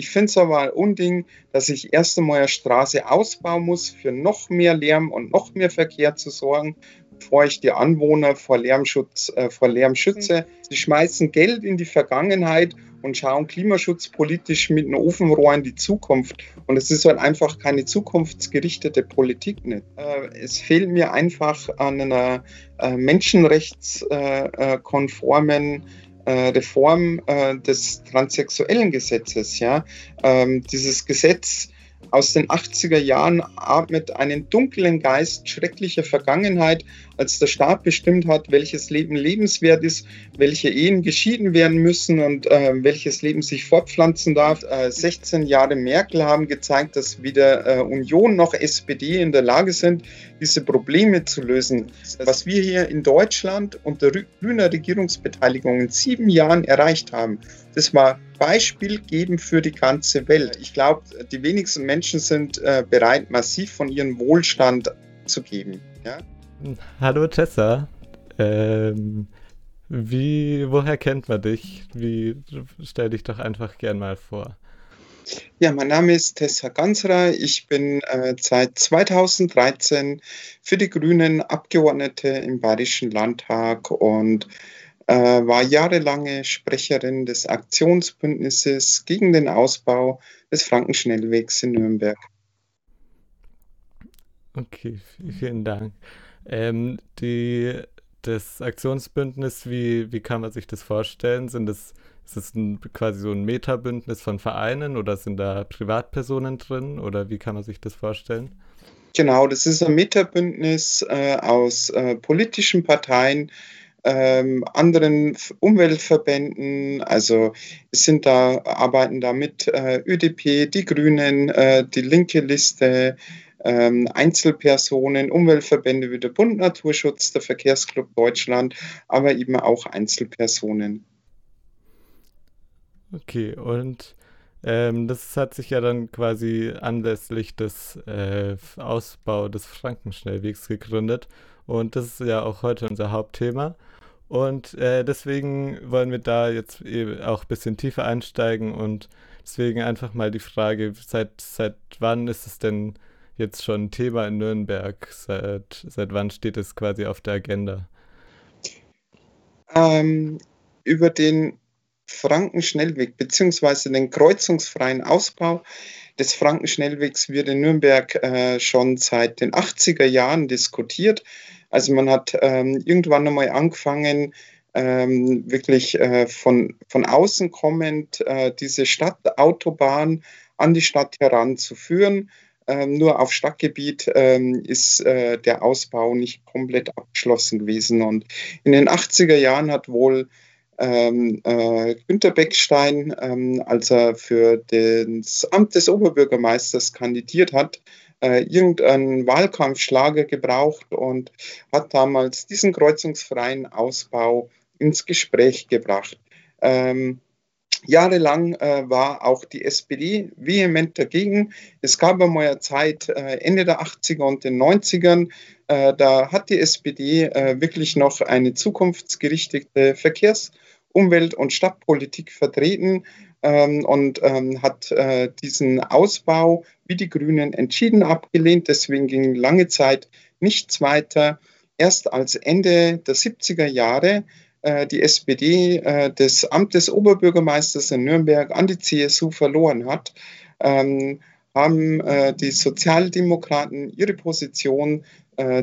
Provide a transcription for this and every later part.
Ich finde es aber ein Unding, dass ich erst einmal eine Straße ausbauen muss, für noch mehr Lärm und noch mehr Verkehr zu sorgen, bevor ich die Anwohner vor Lärmschutz, äh, vor Lärm schütze. Sie schmeißen Geld in die Vergangenheit und schauen klimaschutzpolitisch mit einem Ofenrohr in die Zukunft. Und es ist halt einfach keine zukunftsgerichtete Politik nicht. Äh, es fehlt mir einfach an einer äh, menschenrechtskonformen äh, Reform des transsexuellen Gesetzes. Ja? Ähm, dieses Gesetz aus den 80er Jahren atmet einen dunklen Geist schrecklicher Vergangenheit, als der Staat bestimmt hat, welches Leben lebenswert ist, welche Ehen geschieden werden müssen und äh, welches Leben sich fortpflanzen darf. Äh, 16 Jahre Merkel haben gezeigt, dass weder äh, Union noch SPD in der Lage sind, diese Probleme zu lösen. Was wir hier in Deutschland unter grüner Regierungsbeteiligung in sieben Jahren erreicht haben, das war Beispiel geben für die ganze Welt. Ich glaube, die wenigsten Menschen sind äh, bereit, massiv von ihrem Wohlstand zu geben. Ja? Hallo Tessa. Ähm, wie, woher kennt man dich? Wie, stell dich doch einfach gern mal vor. Ja, mein Name ist Tessa Gansra. Ich bin äh, seit 2013 für die Grünen Abgeordnete im Bayerischen Landtag und war jahrelange Sprecherin des Aktionsbündnisses gegen den Ausbau des Frankenschnellwegs in Nürnberg. Okay, vielen Dank. Ähm, die, das Aktionsbündnis, wie, wie kann man sich das vorstellen? Sind das, ist ein, quasi so ein Metabündnis von Vereinen oder sind da Privatpersonen drin oder wie kann man sich das vorstellen? Genau, das ist ein Metabündnis äh, aus äh, politischen Parteien, ähm, anderen Umweltverbänden, also sind da, arbeiten da mit äh, ÖDP, die Grünen, äh, die linke Liste, ähm, Einzelpersonen, Umweltverbände wie der Bund Naturschutz, der Verkehrsclub Deutschland, aber eben auch Einzelpersonen. Okay, und ähm, das hat sich ja dann quasi anlässlich des äh, Ausbau des Frankenschnellwegs gegründet. Und das ist ja auch heute unser Hauptthema. Und äh, deswegen wollen wir da jetzt auch ein bisschen tiefer einsteigen und deswegen einfach mal die Frage, seit, seit wann ist es denn jetzt schon Thema in Nürnberg? Seit, seit wann steht es quasi auf der Agenda? Ähm, über den Frankenschnellweg bzw. den kreuzungsfreien Ausbau des Frankenschnellwegs wird in Nürnberg äh, schon seit den 80er Jahren diskutiert. Also man hat ähm, irgendwann einmal angefangen, ähm, wirklich äh, von, von außen kommend äh, diese Stadtautobahn an die Stadt heranzuführen ähm, nur auf Stadtgebiet ähm, ist äh, der Ausbau nicht komplett abgeschlossen gewesen. Und in den 80er Jahren hat wohl ähm, äh, Günter Beckstein, ähm, als er für das Amt des Oberbürgermeisters kandidiert hat, äh, irgendeinen Wahlkampfschlager gebraucht und hat damals diesen kreuzungsfreien Ausbau ins Gespräch gebracht. Ähm, Jahrelang äh, war auch die SPD vehement dagegen. Es gab einmal eine Zeit, äh, Ende der 80er und den 90ern, äh, da hat die SPD äh, wirklich noch eine zukunftsgerichtete Verkehrs-, Umwelt- und Stadtpolitik vertreten ähm, und ähm, hat äh, diesen Ausbau wie die Grünen entschieden abgelehnt. Deswegen ging lange Zeit nichts weiter. Erst als Ende der 70er Jahre äh, die SPD äh, des Amt des Oberbürgermeisters in Nürnberg an die CSU verloren hat, ähm, haben äh, die Sozialdemokraten ihre Position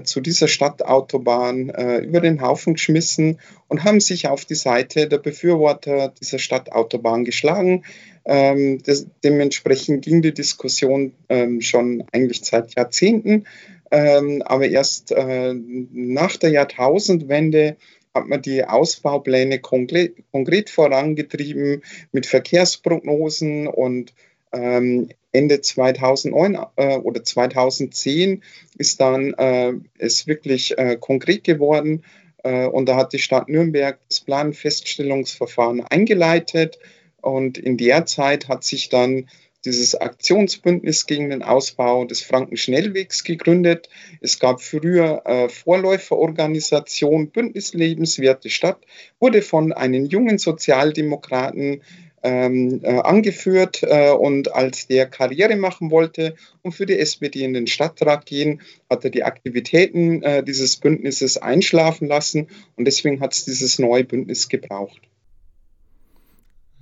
zu dieser Stadtautobahn über den Haufen geschmissen und haben sich auf die Seite der Befürworter dieser Stadtautobahn geschlagen. Ähm, dementsprechend ging die Diskussion ähm, schon eigentlich seit Jahrzehnten, aber erst nach der Jahrtausendwende hat man die Ausbaupläne konkret, konkret vorangetrieben mit Verkehrsprognosen und ähm, Ende 2009 äh, oder 2010 ist dann äh, es wirklich äh, konkret geworden äh, und da hat die Stadt Nürnberg das Planfeststellungsverfahren eingeleitet und in der Zeit hat sich dann dieses Aktionsbündnis gegen den Ausbau des Frankenschnellwegs gegründet. Es gab früher äh, Vorläuferorganisation Bündnis Lebenswerte Stadt, wurde von einem jungen Sozialdemokraten ähm, äh, angeführt äh, und als der Karriere machen wollte und für die SPD in den Stadtrat gehen, hat er die Aktivitäten äh, dieses Bündnisses einschlafen lassen und deswegen hat es dieses neue Bündnis gebraucht.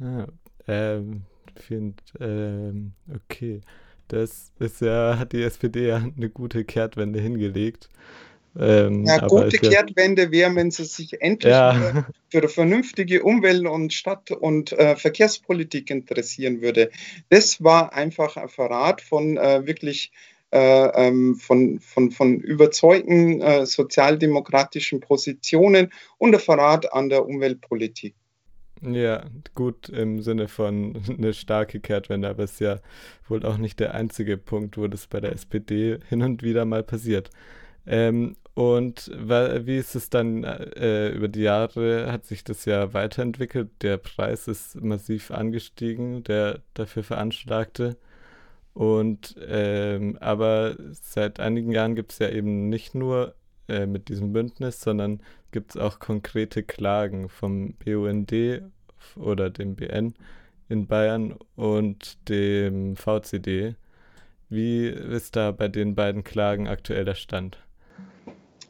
Ah, ähm, find, ähm, okay. Das ist ja, hat die SPD ja eine gute Kehrtwende hingelegt. Ähm, ja, gute Kehrtwende wäre, wenn sie sich endlich ja. für eine vernünftige Umwelt- und Stadt- und äh, Verkehrspolitik interessieren würde. Das war einfach ein Verrat von äh, wirklich äh, ähm, von, von, von überzeugten äh, sozialdemokratischen Positionen und ein Verrat an der Umweltpolitik. Ja, gut im Sinne von eine starke Kehrtwende, aber es ist ja wohl auch nicht der einzige Punkt, wo das bei der SPD hin und wieder mal passiert. Ähm, und wie ist es dann äh, über die Jahre hat sich das ja weiterentwickelt? Der Preis ist massiv angestiegen, der dafür veranschlagte. Und ähm, aber seit einigen Jahren gibt es ja eben nicht nur äh, mit diesem Bündnis, sondern gibt es auch konkrete Klagen vom BUND oder dem BN in Bayern und dem VCD. Wie ist da bei den beiden Klagen aktuell der Stand?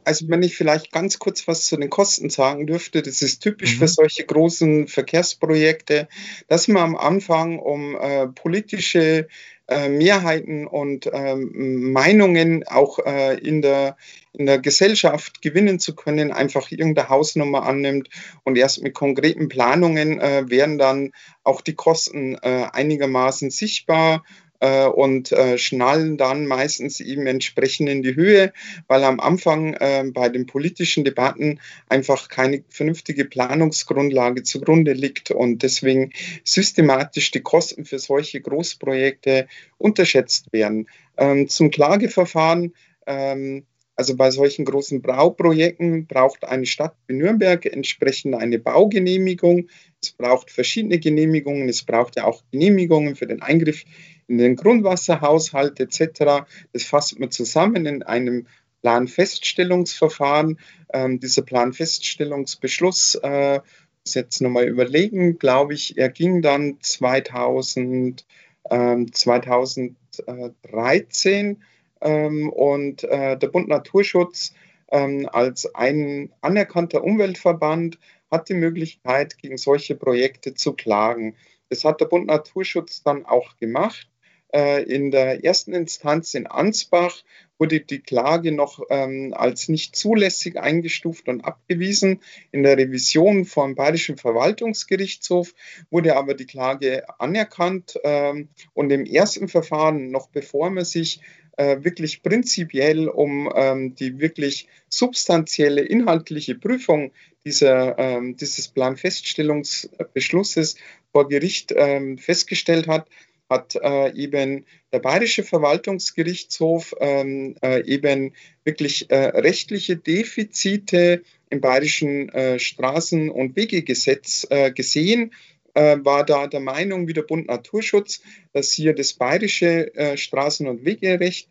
Also wenn ich vielleicht ganz kurz was zu den Kosten sagen dürfte, das ist typisch mhm. für solche großen Verkehrsprojekte, dass man am Anfang um äh, politische äh, Mehrheiten und ähm, Meinungen auch äh, in, der, in der Gesellschaft gewinnen zu können, einfach irgendeine Hausnummer annimmt und erst mit konkreten Planungen äh, werden dann auch die Kosten äh, einigermaßen sichtbar äh, und äh, schnallen dann meistens eben entsprechend in die Höhe, weil am Anfang äh, bei den politischen Debatten einfach keine vernünftige Planungsgrundlage zugrunde liegt und deswegen systematisch die Kosten für solche Großprojekte unterschätzt werden. Ähm, zum Klageverfahren. Ähm, also bei solchen großen Bauprojekten braucht eine Stadt wie Nürnberg entsprechend eine Baugenehmigung. Es braucht verschiedene Genehmigungen. Es braucht ja auch Genehmigungen für den Eingriff in den Grundwasserhaushalt etc. Das fasst man zusammen in einem Planfeststellungsverfahren. Ähm, dieser Planfeststellungsbeschluss, äh, muss jetzt nochmal überlegen, glaube ich, er ging dann 2000, ähm, 2013 ähm, und äh, der Bund Naturschutz ähm, als ein anerkannter Umweltverband hat die Möglichkeit, gegen solche Projekte zu klagen. Das hat der Bund Naturschutz dann auch gemacht. Äh, in der ersten Instanz in Ansbach wurde die Klage noch ähm, als nicht zulässig eingestuft und abgewiesen. In der Revision vom Bayerischen Verwaltungsgerichtshof wurde aber die Klage anerkannt ähm, und im ersten Verfahren, noch bevor man sich äh, wirklich prinzipiell um ähm, die wirklich substanzielle inhaltliche Prüfung dieser, ähm, dieses Planfeststellungsbeschlusses vor Gericht ähm, festgestellt hat, hat äh, eben der Bayerische Verwaltungsgerichtshof ähm, äh, eben wirklich äh, rechtliche Defizite im bayerischen äh, Straßen- und Wegegesetz äh, gesehen, äh, war da der Meinung wie der Bund Naturschutz, dass hier das bayerische Straßen- und Wegerecht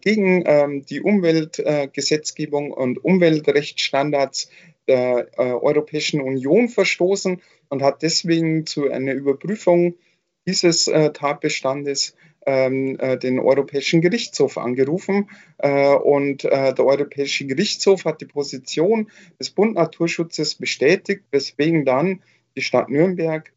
gegen ähm, die Umweltgesetzgebung und Umweltrechtsstandards der Europäischen Union verstoßen und hat deswegen zu einer Überprüfung dieses äh, Tatbestandes ähm, äh, den Europäischen Gerichtshof angerufen. Äh, und äh, der Europäische Gerichtshof hat die Position des Bund Naturschutzes bestätigt, weswegen dann die Stadt Nürnberg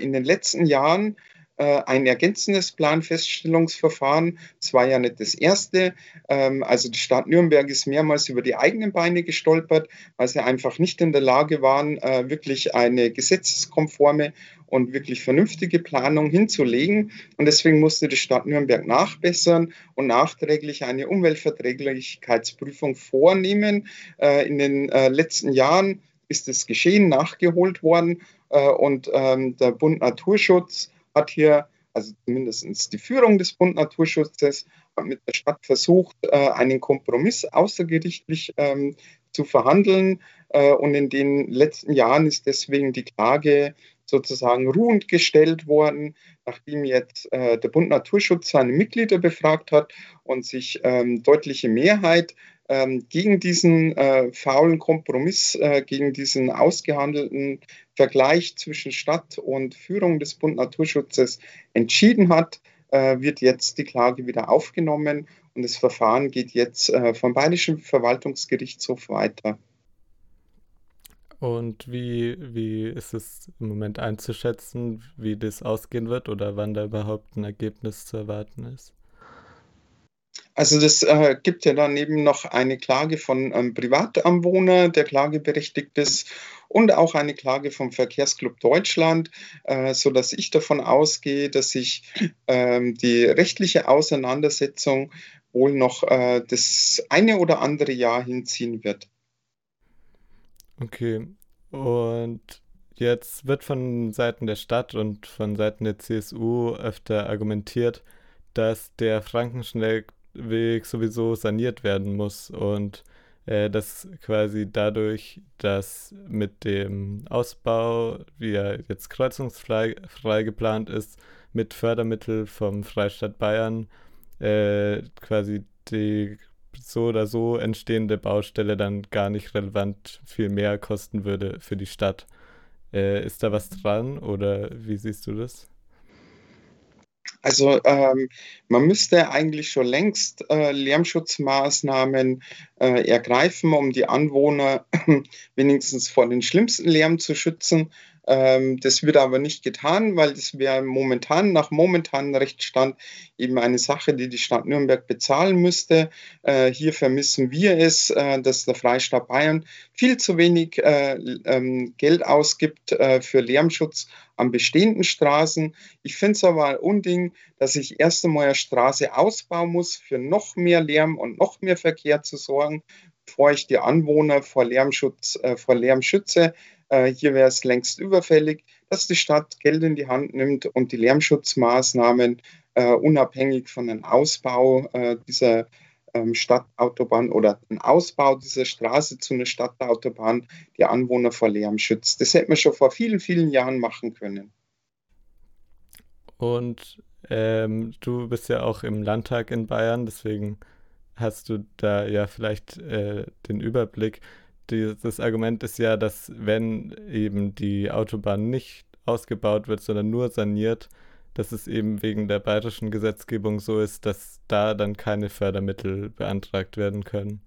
in den letzten Jahren ein ergänzendes Planfeststellungsverfahren. Es war ja nicht das erste. Ähm, also die Stadt Nürnberg ist mehrmals über die eigenen Beine gestolpert, weil sie einfach nicht in der Lage waren, äh, wirklich eine gesetzeskonforme und wirklich vernünftige Planung hinzulegen. Und deswegen musste die Stadt Nürnberg nachbessern und nachträglich eine Umweltverträglichkeitsprüfung vornehmen. Äh, in den letzten Jahren ist es geschehen, nachgeholt worden. Und ähm, der Bund Naturschutz hat hier, also zumindest die Führung des Bund Naturschutzes, mit der Stadt versucht, äh, einen Kompromiss außergerichtlich ähm, zu verhandeln. Äh, und in den letzten Jahren ist deswegen die Klage sozusagen ruhend gestellt worden, nachdem jetzt äh, der Bund Naturschutz seine Mitglieder befragt hat und sich ähm, deutliche Mehrheit ähm, gegen diesen äh, faulen Kompromiss, äh, gegen diesen ausgehandelten Vergleich zwischen Stadt und Führung des Bund Naturschutzes entschieden hat, äh, wird jetzt die Klage wieder aufgenommen und das Verfahren geht jetzt äh, vom Bayerischen Verwaltungsgerichtshof weiter. Und wie, wie ist es im Moment einzuschätzen, wie das ausgehen wird oder wann da überhaupt ein Ergebnis zu erwarten ist? Also das äh, gibt ja dann eben noch eine Klage von ähm, Privatanwohner, der klageberechtigt ist, und auch eine Klage vom Verkehrsclub Deutschland, äh, sodass ich davon ausgehe, dass sich ähm, die rechtliche Auseinandersetzung wohl noch äh, das eine oder andere Jahr hinziehen wird. Okay. Und jetzt wird von Seiten der Stadt und von Seiten der CSU öfter argumentiert, dass der Frankenschnellweg sowieso saniert werden muss und äh, dass quasi dadurch, dass mit dem Ausbau, wie er jetzt kreuzungsfrei frei geplant ist, mit Fördermittel vom Freistaat Bayern äh, quasi die so oder so entstehende Baustelle dann gar nicht relevant viel mehr kosten würde für die Stadt. Äh, ist da was dran oder wie siehst du das? Also ähm, man müsste eigentlich schon längst äh, Lärmschutzmaßnahmen äh, ergreifen, um die Anwohner wenigstens vor den schlimmsten Lärm zu schützen. Ähm, das wird aber nicht getan, weil das wäre momentan nach momentanem Rechtsstand eben eine Sache, die die Stadt Nürnberg bezahlen müsste. Äh, hier vermissen wir es, äh, dass der Freistaat Bayern viel zu wenig äh, ähm, Geld ausgibt äh, für Lärmschutz an bestehenden Straßen. Ich finde es aber ein Unding, dass ich erst einmal eine Straße ausbauen muss, für noch mehr Lärm und noch mehr Verkehr zu sorgen, bevor ich die Anwohner vor Lärmschutz, äh, vor Lärm schütze. Äh, hier wäre es längst überfällig, dass die Stadt Geld in die Hand nimmt und die Lärmschutzmaßnahmen äh, unabhängig von einem Ausbau äh, dieser ähm, Stadtautobahn oder einen Ausbau dieser Straße zu einer Stadtautobahn die Anwohner vor Lärm schützt. Das hätte man schon vor vielen, vielen Jahren machen können. Und ähm, du bist ja auch im Landtag in Bayern, deswegen hast du da ja vielleicht äh, den Überblick das Argument ist ja, dass wenn eben die Autobahn nicht ausgebaut wird, sondern nur saniert, dass es eben wegen der bayerischen Gesetzgebung so ist, dass da dann keine Fördermittel beantragt werden können.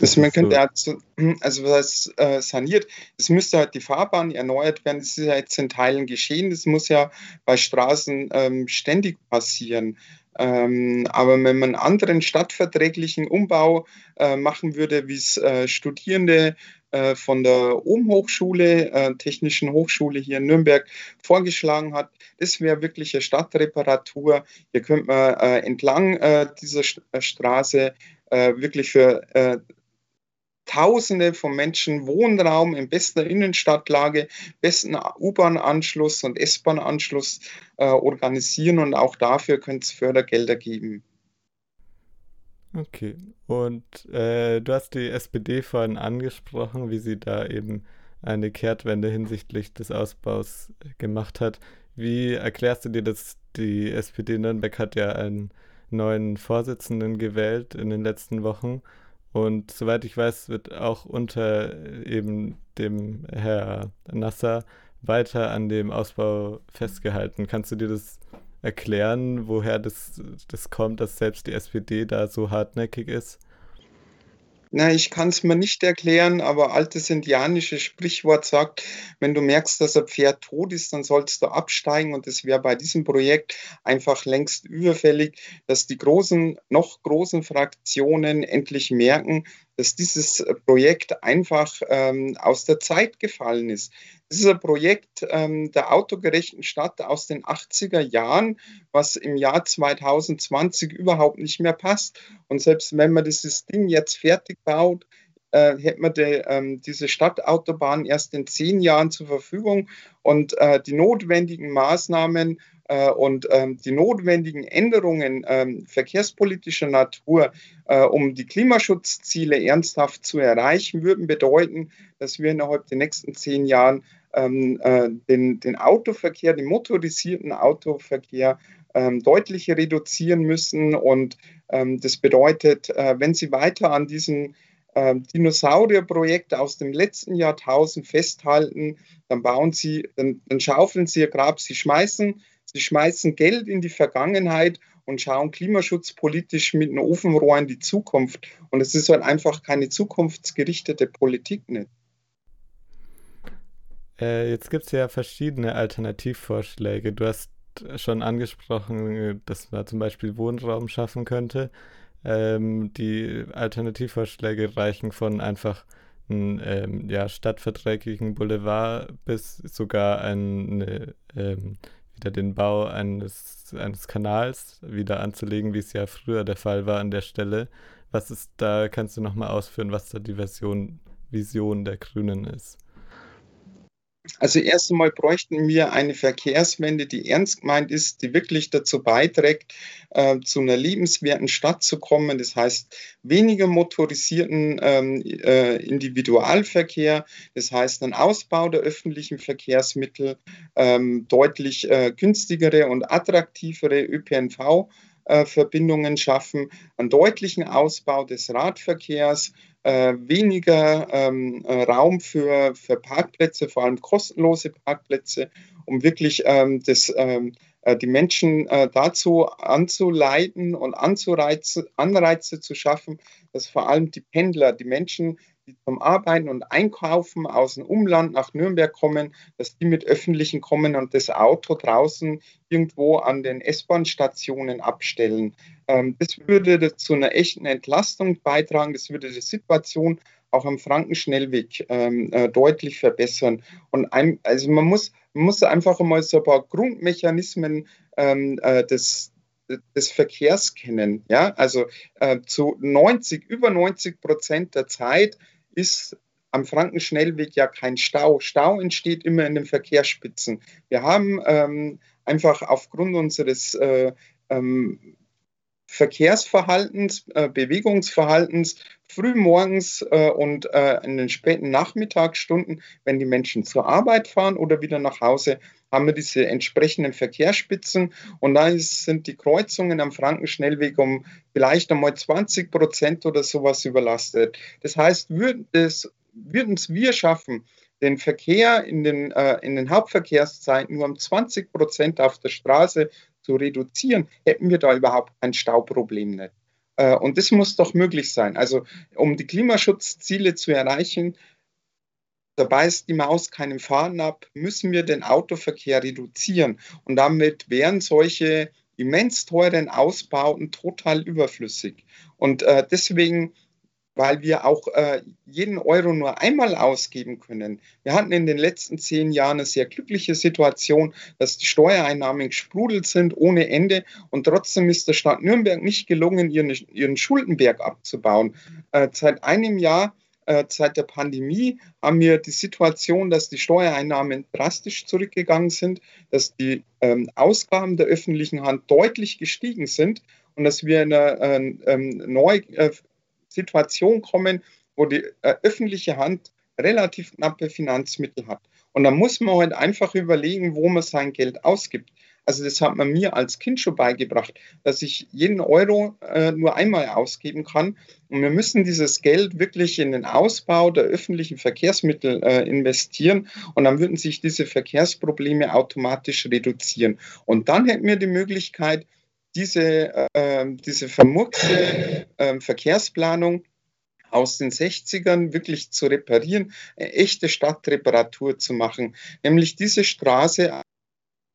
Also man könnte so. also was heißt äh, saniert, es müsste halt die Fahrbahn erneuert werden, das ist ja jetzt in Teilen geschehen, das muss ja bei Straßen ähm, ständig passieren. Ähm, aber wenn man einen anderen stadtverträglichen Umbau äh, machen würde, wie es äh, Studierende äh, von der Ohm-Hochschule, äh, Technischen Hochschule hier in Nürnberg vorgeschlagen hat, das wäre wirklich eine Stadtreparatur. Hier könnte man äh, entlang äh, dieser St Straße wirklich für Tausende von Menschen Wohnraum in bester Innenstadtlage, besten U-Bahn-Anschluss und S-Bahn-Anschluss äh, organisieren und auch dafür könnte es Fördergelder geben. Okay, und äh, du hast die SPD vorhin angesprochen, wie sie da eben eine Kehrtwende hinsichtlich des Ausbaus gemacht hat. Wie erklärst du dir das? Die SPD Nürnberg hat ja einen neuen Vorsitzenden gewählt in den letzten Wochen und soweit ich weiß, wird auch unter eben dem Herr Nasser weiter an dem Ausbau festgehalten. Kannst du dir das erklären, woher das, das kommt, dass selbst die SPD da so hartnäckig ist? Na, ich kann es mir nicht erklären, aber altes indianisches Sprichwort sagt, wenn du merkst, dass ein Pferd tot ist, dann sollst du absteigen. Und es wäre bei diesem Projekt einfach längst überfällig, dass die großen, noch großen Fraktionen endlich merken, dass dieses Projekt einfach ähm, aus der Zeit gefallen ist. Das ist ein Projekt ähm, der autogerechten Stadt aus den 80er Jahren, was im Jahr 2020 überhaupt nicht mehr passt. Und selbst wenn man dieses Ding jetzt fertig baut, äh, hätte man die, ähm, diese Stadtautobahn erst in zehn Jahren zur Verfügung und äh, die notwendigen Maßnahmen äh, und ähm, die notwendigen Änderungen ähm, verkehrspolitischer Natur, äh, um die Klimaschutzziele ernsthaft zu erreichen, würden bedeuten, dass wir innerhalb der nächsten zehn Jahren ähm, äh, den, den Autoverkehr, den motorisierten Autoverkehr deutlich reduzieren müssen. Und das bedeutet, äh, wenn Sie weiter an diesen äh, Dinosaurierprojekte aus dem letzten Jahrtausend festhalten, dann bauen sie, dann, dann schaufeln sie ihr Grab, sie schmeißen, sie schmeißen Geld in die Vergangenheit und schauen klimaschutzpolitisch mit einem Ofenrohr in die Zukunft. Und es ist halt einfach keine zukunftsgerichtete Politik nicht. Äh, jetzt gibt es ja verschiedene Alternativvorschläge. Du hast schon angesprochen, dass man zum Beispiel Wohnraum schaffen könnte. Ähm, die Alternativvorschläge reichen von einfach einem ähm, ja, stadtverträglichen Boulevard bis sogar eine, ähm, wieder den Bau eines, eines Kanals wieder anzulegen, wie es ja früher der Fall war an der Stelle. Was ist da, kannst du nochmal ausführen, was da die Version, Vision der Grünen ist? Also erst einmal bräuchten wir eine Verkehrswende, die ernst gemeint ist, die wirklich dazu beiträgt, äh, zu einer lebenswerten Stadt zu kommen. Das heißt, weniger motorisierten ähm, äh, Individualverkehr, das heißt, ein Ausbau der öffentlichen Verkehrsmittel, ähm, deutlich äh, günstigere und attraktivere ÖPNV. Äh, Verbindungen schaffen, einen deutlichen Ausbau des Radverkehrs, äh, weniger ähm, äh, Raum für, für Parkplätze, vor allem kostenlose Parkplätze, um wirklich ähm, das, ähm, äh, die Menschen äh, dazu anzuleiten und Anzureize, Anreize zu schaffen, dass vor allem die Pendler, die Menschen, die zum Arbeiten und Einkaufen aus dem Umland nach Nürnberg kommen, dass die mit öffentlichen kommen und das Auto draußen irgendwo an den S-Bahn-Stationen abstellen. Ähm, das würde zu einer echten Entlastung beitragen. Das würde die Situation auch am Frankenschnellweg ähm, äh, deutlich verbessern. Und ein, also man muss, man muss einfach mal so ein paar Grundmechanismen ähm, äh, des, des Verkehrs kennen. Ja, also äh, zu 90, über 90 Prozent der Zeit ist am Frankenschnellweg ja kein Stau. Stau entsteht immer in den Verkehrsspitzen. Wir haben ähm, einfach aufgrund unseres äh, ähm, Verkehrsverhaltens, äh, Bewegungsverhaltens frühmorgens äh, und äh, in den späten Nachmittagsstunden, wenn die Menschen zur Arbeit fahren oder wieder nach Hause, haben wir diese entsprechenden Verkehrsspitzen und da sind die Kreuzungen am Frankenschnellweg um vielleicht einmal 20 Prozent oder sowas überlastet. Das heißt, würden es wir schaffen, den Verkehr in den, äh, in den Hauptverkehrszeiten nur um 20 Prozent auf der Straße zu reduzieren, hätten wir da überhaupt ein Stauproblem nicht. Äh, und das muss doch möglich sein. Also um die Klimaschutzziele zu erreichen, da beißt die Maus keinen Faden ab, müssen wir den Autoverkehr reduzieren. Und damit wären solche immens teuren Ausbauten total überflüssig. Und äh, deswegen weil wir auch äh, jeden Euro nur einmal ausgeben können. Wir hatten in den letzten zehn Jahren eine sehr glückliche Situation, dass die Steuereinnahmen gesprudelt sind ohne Ende und trotzdem ist der Stadt Nürnberg nicht gelungen, ihren, ihren Schuldenberg abzubauen. Äh, seit einem Jahr äh, seit der Pandemie haben wir die Situation, dass die Steuereinnahmen drastisch zurückgegangen sind, dass die ähm, Ausgaben der öffentlichen Hand deutlich gestiegen sind und dass wir in einer äh, ähm, neu äh, Situation kommen, wo die äh, öffentliche Hand relativ knappe Finanzmittel hat. Und da muss man halt einfach überlegen, wo man sein Geld ausgibt. Also das hat man mir als Kind schon beigebracht, dass ich jeden Euro äh, nur einmal ausgeben kann. Und wir müssen dieses Geld wirklich in den Ausbau der öffentlichen Verkehrsmittel äh, investieren. Und dann würden sich diese Verkehrsprobleme automatisch reduzieren. Und dann hätten wir die Möglichkeit, diese, äh, diese vermurkste äh, Verkehrsplanung aus den 60ern wirklich zu reparieren, eine echte Stadtreparatur zu machen, nämlich diese Straße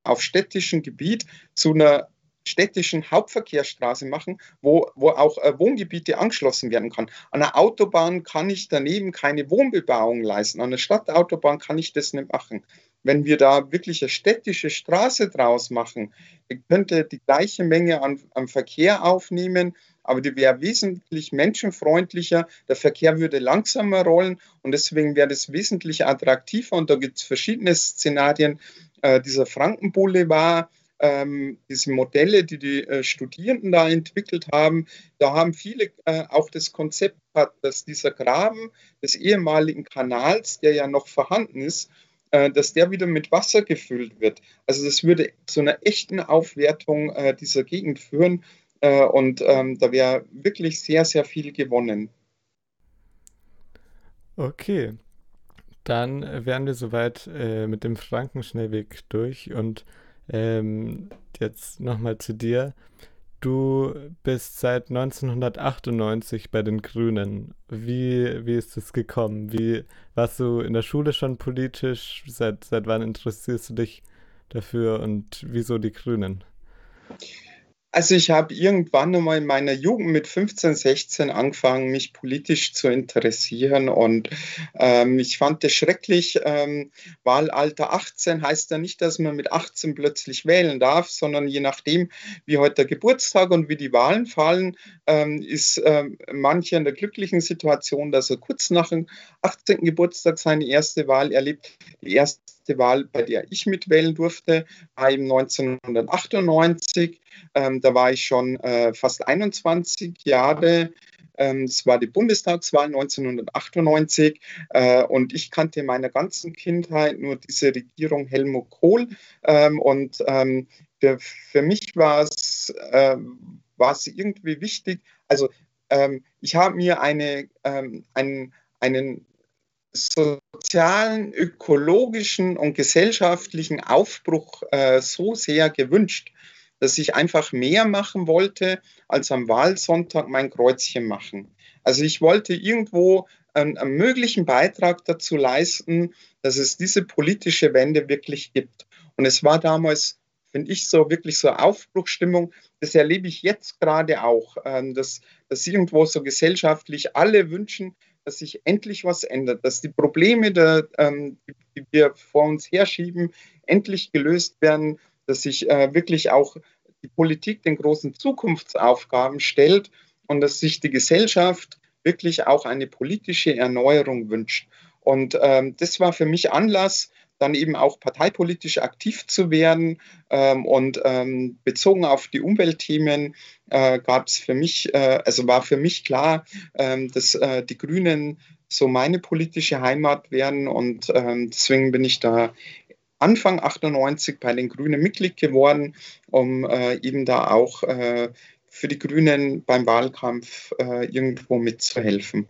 auf städtischem Gebiet zu einer städtischen Hauptverkehrsstraße machen, wo, wo auch äh, Wohngebiete angeschlossen werden kann. An einer Autobahn kann ich daneben keine Wohnbebauung leisten. An einer Stadtautobahn kann ich das nicht machen. Wenn wir da wirklich eine städtische Straße draus machen, könnte die gleiche Menge an, an Verkehr aufnehmen, aber die wäre wesentlich menschenfreundlicher. Der Verkehr würde langsamer rollen und deswegen wäre das wesentlich attraktiver. Und da gibt es verschiedene Szenarien. Äh, dieser Frankenboulevard, ähm, diese Modelle, die die äh, Studierenden da entwickelt haben, da haben viele äh, auch das Konzept gehabt, dass dieser Graben des ehemaligen Kanals, der ja noch vorhanden ist, äh, dass der wieder mit Wasser gefüllt wird. Also das würde zu einer echten Aufwertung äh, dieser Gegend führen äh, und ähm, da wäre wirklich sehr, sehr viel gewonnen. Okay, dann wären wir soweit äh, mit dem Frankenschnellweg durch und ähm, jetzt nochmal zu dir. Du bist seit 1998 bei den Grünen. Wie, wie ist es gekommen? Wie warst du in der Schule schon politisch? Seit, seit wann interessierst du dich dafür und wieso die Grünen? Also ich habe irgendwann einmal in meiner Jugend mit 15, 16 angefangen, mich politisch zu interessieren und ähm, ich fand es schrecklich. Ähm, Wahlalter 18 heißt ja nicht, dass man mit 18 plötzlich wählen darf, sondern je nachdem, wie heute der Geburtstag und wie die Wahlen fallen, ähm, ist ähm, manche in der glücklichen Situation, dass er kurz nach dem 18. Geburtstag seine erste Wahl erlebt. Die erste Wahl, bei der ich mitwählen durfte, war eben 1998. Ähm, da war ich schon äh, fast 21 Jahre. Ähm, es war die Bundestagswahl 1998 äh, und ich kannte in meiner ganzen Kindheit nur diese Regierung Helmut Kohl. Ähm, und ähm, für, für, mich war es, äh, war es irgendwie wichtig. Also ähm, ich habe mir eine, einen, einen sozialen, ökologischen und gesellschaftlichen Aufbruch äh, so sehr gewünscht, dass ich einfach mehr machen wollte, als am Wahlsonntag mein Kreuzchen machen. Also ich wollte irgendwo einen, einen möglichen Beitrag dazu leisten, dass es diese politische Wende wirklich gibt. Und es war damals, finde ich, so wirklich so Aufbruchstimmung. Das erlebe ich jetzt gerade auch, ähm, dass, dass irgendwo so gesellschaftlich alle wünschen, dass sich endlich was ändert, dass die Probleme, der, ähm, die wir vor uns herschieben, endlich gelöst werden, dass sich äh, wirklich auch die Politik den großen Zukunftsaufgaben stellt und dass sich die Gesellschaft wirklich auch eine politische Erneuerung wünscht. Und ähm, das war für mich Anlass, dann eben auch parteipolitisch aktiv zu werden. Ähm, und ähm, bezogen auf die Umweltthemen äh, gab es für mich, äh, also war für mich klar, ähm, dass äh, die Grünen so meine politische Heimat werden. Und ähm, deswegen bin ich da Anfang 98 bei den Grünen Mitglied geworden, um äh, eben da auch äh, für die Grünen beim Wahlkampf äh, irgendwo mitzuhelfen.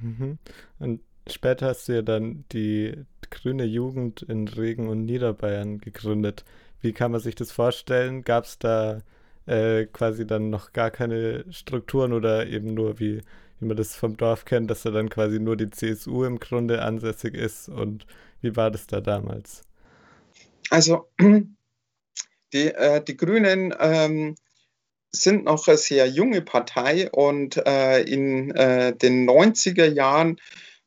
Mhm. Und später hast du ja dann die Grüne Jugend in Regen und Niederbayern gegründet. Wie kann man sich das vorstellen? Gab es da äh, quasi dann noch gar keine Strukturen oder eben nur, wie, wie man das vom Dorf kennt, dass da dann quasi nur die CSU im Grunde ansässig ist? Und wie war das da damals? Also die, äh, die Grünen ähm, sind noch eine sehr junge Partei und äh, in äh, den 90er Jahren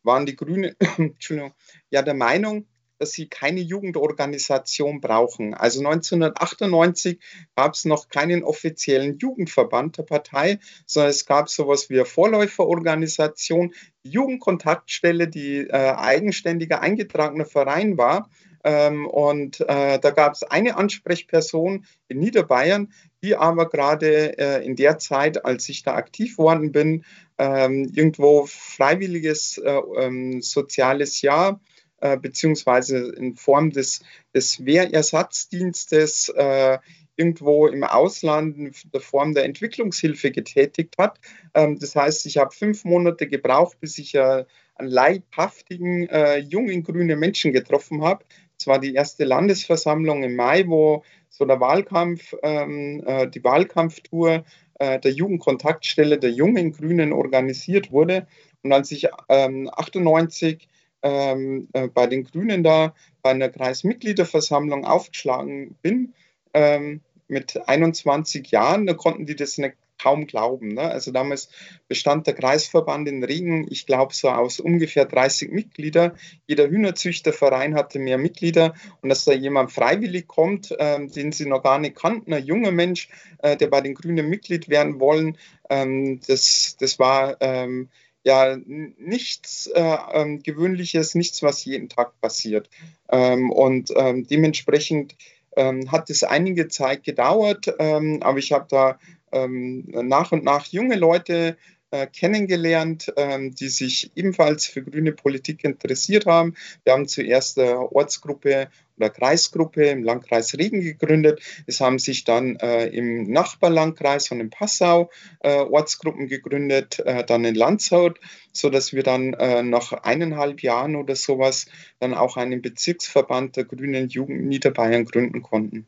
waren die Grünen ja der Meinung, dass sie keine Jugendorganisation brauchen. Also 1998 gab es noch keinen offiziellen Jugendverband der Partei, sondern es gab sowas wie eine Vorläuferorganisation, die Jugendkontaktstelle, die äh, eigenständiger eingetragener Verein war. Ähm, und äh, da gab es eine Ansprechperson in Niederbayern, die aber gerade äh, in der Zeit, als ich da aktiv worden bin, ähm, irgendwo freiwilliges äh, ähm, soziales Jahr äh, beziehungsweise in Form des, des Wehrersatzdienstes äh, irgendwo im Ausland in der Form der Entwicklungshilfe getätigt hat. Ähm, das heißt, ich habe fünf Monate gebraucht, bis ich äh, einen leibhaftigen, äh, jungen, grünen Menschen getroffen habe. Es war die erste Landesversammlung im Mai, wo so der Wahlkampf, ähm, äh, die Wahlkampftour äh, der Jugendkontaktstelle der Jungen Grünen organisiert wurde. Und als ich ähm, 98 ähm, äh, bei den Grünen da bei einer Kreismitgliederversammlung aufgeschlagen bin, ähm, mit 21 Jahren, da konnten die das nicht kaum glauben. Ne? Also damals bestand der Kreisverband in Regen, ich glaube, so aus ungefähr 30 Mitglieder. Jeder Hühnerzüchterverein hatte mehr Mitglieder und dass da jemand freiwillig kommt, ähm, den sie noch gar nicht kannten, ein junger Mensch, äh, der bei den Grünen Mitglied werden wollen, ähm, das, das war ähm, ja nichts äh, ähm, Gewöhnliches, nichts, was jeden Tag passiert. Ähm, und ähm, dementsprechend ähm, hat es einige Zeit gedauert, ähm, aber ich habe da ähm, nach und nach junge Leute äh, kennengelernt, die sich ebenfalls für grüne Politik interessiert haben. Wir haben zuerst eine Ortsgruppe oder Kreisgruppe im Landkreis Regen gegründet. Es haben sich dann äh, im Nachbarlandkreis von in Passau äh, Ortsgruppen gegründet, äh, dann in Landshut, sodass wir dann äh, nach eineinhalb Jahren oder sowas dann auch einen Bezirksverband der Grünen Jugend Niederbayern gründen konnten.